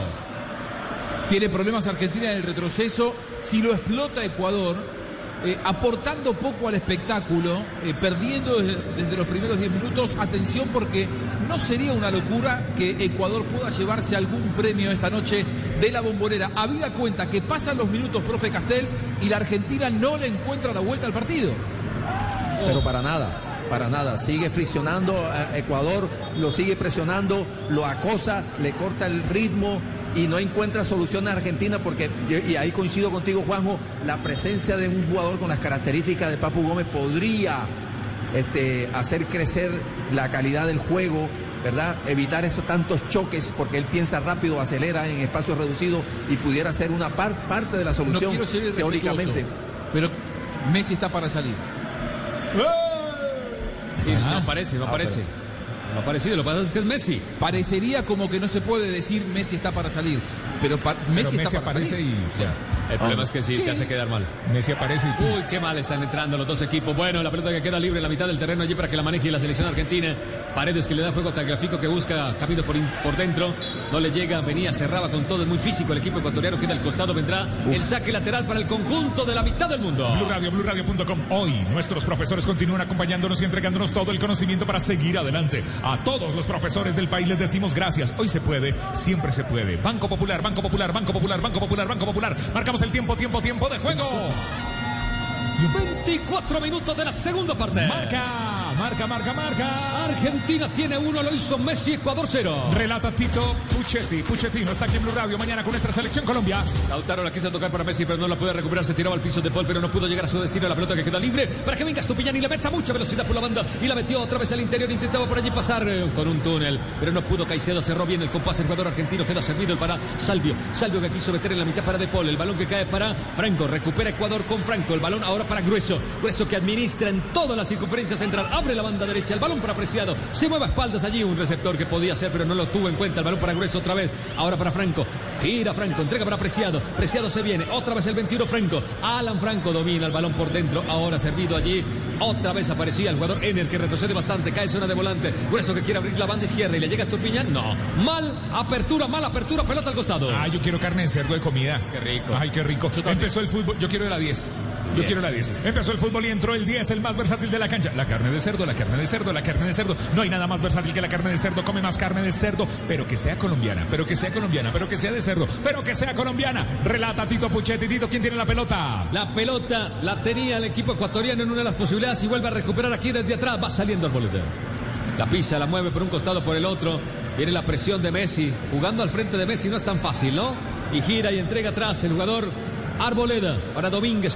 Tiene problemas Argentina en el retroceso. Si lo explota Ecuador, eh, aportando poco al espectáculo, eh, perdiendo desde, los primeros 10 minutos, atención porque no sería una locura que Ecuador pueda llevarse algún premio esta noche de la bombonera. Habida cuenta que pasan los minutos, profe Castel, y la Argentina no le encuentra la vuelta al partido. Pero para nada, para nada. Sigue friccionando a Ecuador, lo sigue presionando, lo acosa, le corta el ritmo y no encuentra solución a Argentina porque, y ahí coincido contigo Juanjo, la presencia de un jugador con las características de Papu Gómez podría este, hacer crecer la calidad del juego. ¿Verdad? Evitar estos tantos choques porque él piensa rápido, acelera en espacios reducidos y pudiera ser una par- parte de la No solución quiero ser irrespetuoso, teóricamente. pero Messi está para salir. Sí, no aparece, no aparece. No ha aparecido, lo que pasa es que es Messi. Parecería como que no se puede decir Messi está para salir, pero pa- Messi, Messi está para aparece salir. y- O sea, El problema es que sí, te hace quedar mal. Messi aparece y Uy, qué mal están entrando los dos equipos. Bueno, la pelota que queda libre en la mitad del terreno allí para que la maneje la selección argentina. Paredes que le da juego a Tagliafico que busca caminos por, por dentro. No le llega, venía, cerraba con todo. Es muy físico el equipo ecuatoriano. Queda al costado, vendrá el saque lateral para el conjunto de la mitad del mundo. Blue Radio, BlueRadio.com. Hoy nuestros profesores continúan acompañándonos y entregándonos todo el conocimiento para seguir adelante. A todos los profesores del país les decimos gracias. Hoy se puede, siempre se puede. Banco Popular, Banco Popular, Banco Popular, Banco Popular, Banco Popular. Marcamos el tiempo, tiempo, tiempo de juego. 24 minutos de la segunda parte. Marca, marca, marca, marca. Argentina tiene uno, lo hizo Messi, Ecuador cero. Relata Tito Puchetti. Puchetti no está aquí en Blue Radio mañana con nuestra selección Colombia. Lautaro la quiso tocar para Messi, pero no la puede recuperar. Se tiraba al piso de Paul, pero no pudo llegar a su destino. La pelota que queda libre para que venga Estupiñán y le meta mucha velocidad por la banda. Y la metió otra vez al interior. Intentaba por allí pasar eh, con un túnel, pero no pudo. Caicedo cerró bien el compás. El jugador argentino queda servido el para Salvio. Salvio que quiso meter en la mitad para De Paul. El balón que cae para Franco. Recupera Ecuador con Franco. El balón ahora para Grueso. Grueso que administra en toda la circunferencia central. La banda derecha. El balón para Preciado. Se mueve espaldas allí. Un receptor que podía hacer, pero no lo tuvo en cuenta. El balón para Grueso otra vez. Ahora para Franco. Gira Franco. Entrega para Preciado. Preciado se viene. Otra vez el 21 Franco. Alan Franco domina el balón por dentro. Ahora servido allí. Otra vez aparecía el jugador Ener que retrocede bastante. Cae zona de volante. Grueso que quiere abrir la banda izquierda y le llega a Estupiñán. No. Mal apertura, mal apertura. Pelota al costado. Ah, yo quiero carne de cerdo de comida. Qué rico. Ay, qué rico. Empezó el fútbol. Yo quiero la 10. Yo Diez. quiero la 10. Empezó el fútbol y entró el 10, el más versátil de la cancha. La carne de cerdo, la carne de cerdo, la carne de cerdo. No hay nada más versátil que la carne de cerdo. Come más carne de cerdo, pero que sea colombiana, pero que sea colombiana, pero que sea de pero que sea colombiana. Relata Tito Puchetti. Tito, ¿quién tiene la pelota? La pelota la tenía el equipo ecuatoriano en una de las posibilidades y vuelve a recuperar aquí desde atrás. Va saliendo al bolete. La pisa, la mueve por un costado, por el otro. Viene la presión de Messi. Jugando al frente de Messi no es tan fácil, ¿no? Y gira y entrega atrás el jugador Arboleda para Domínguez.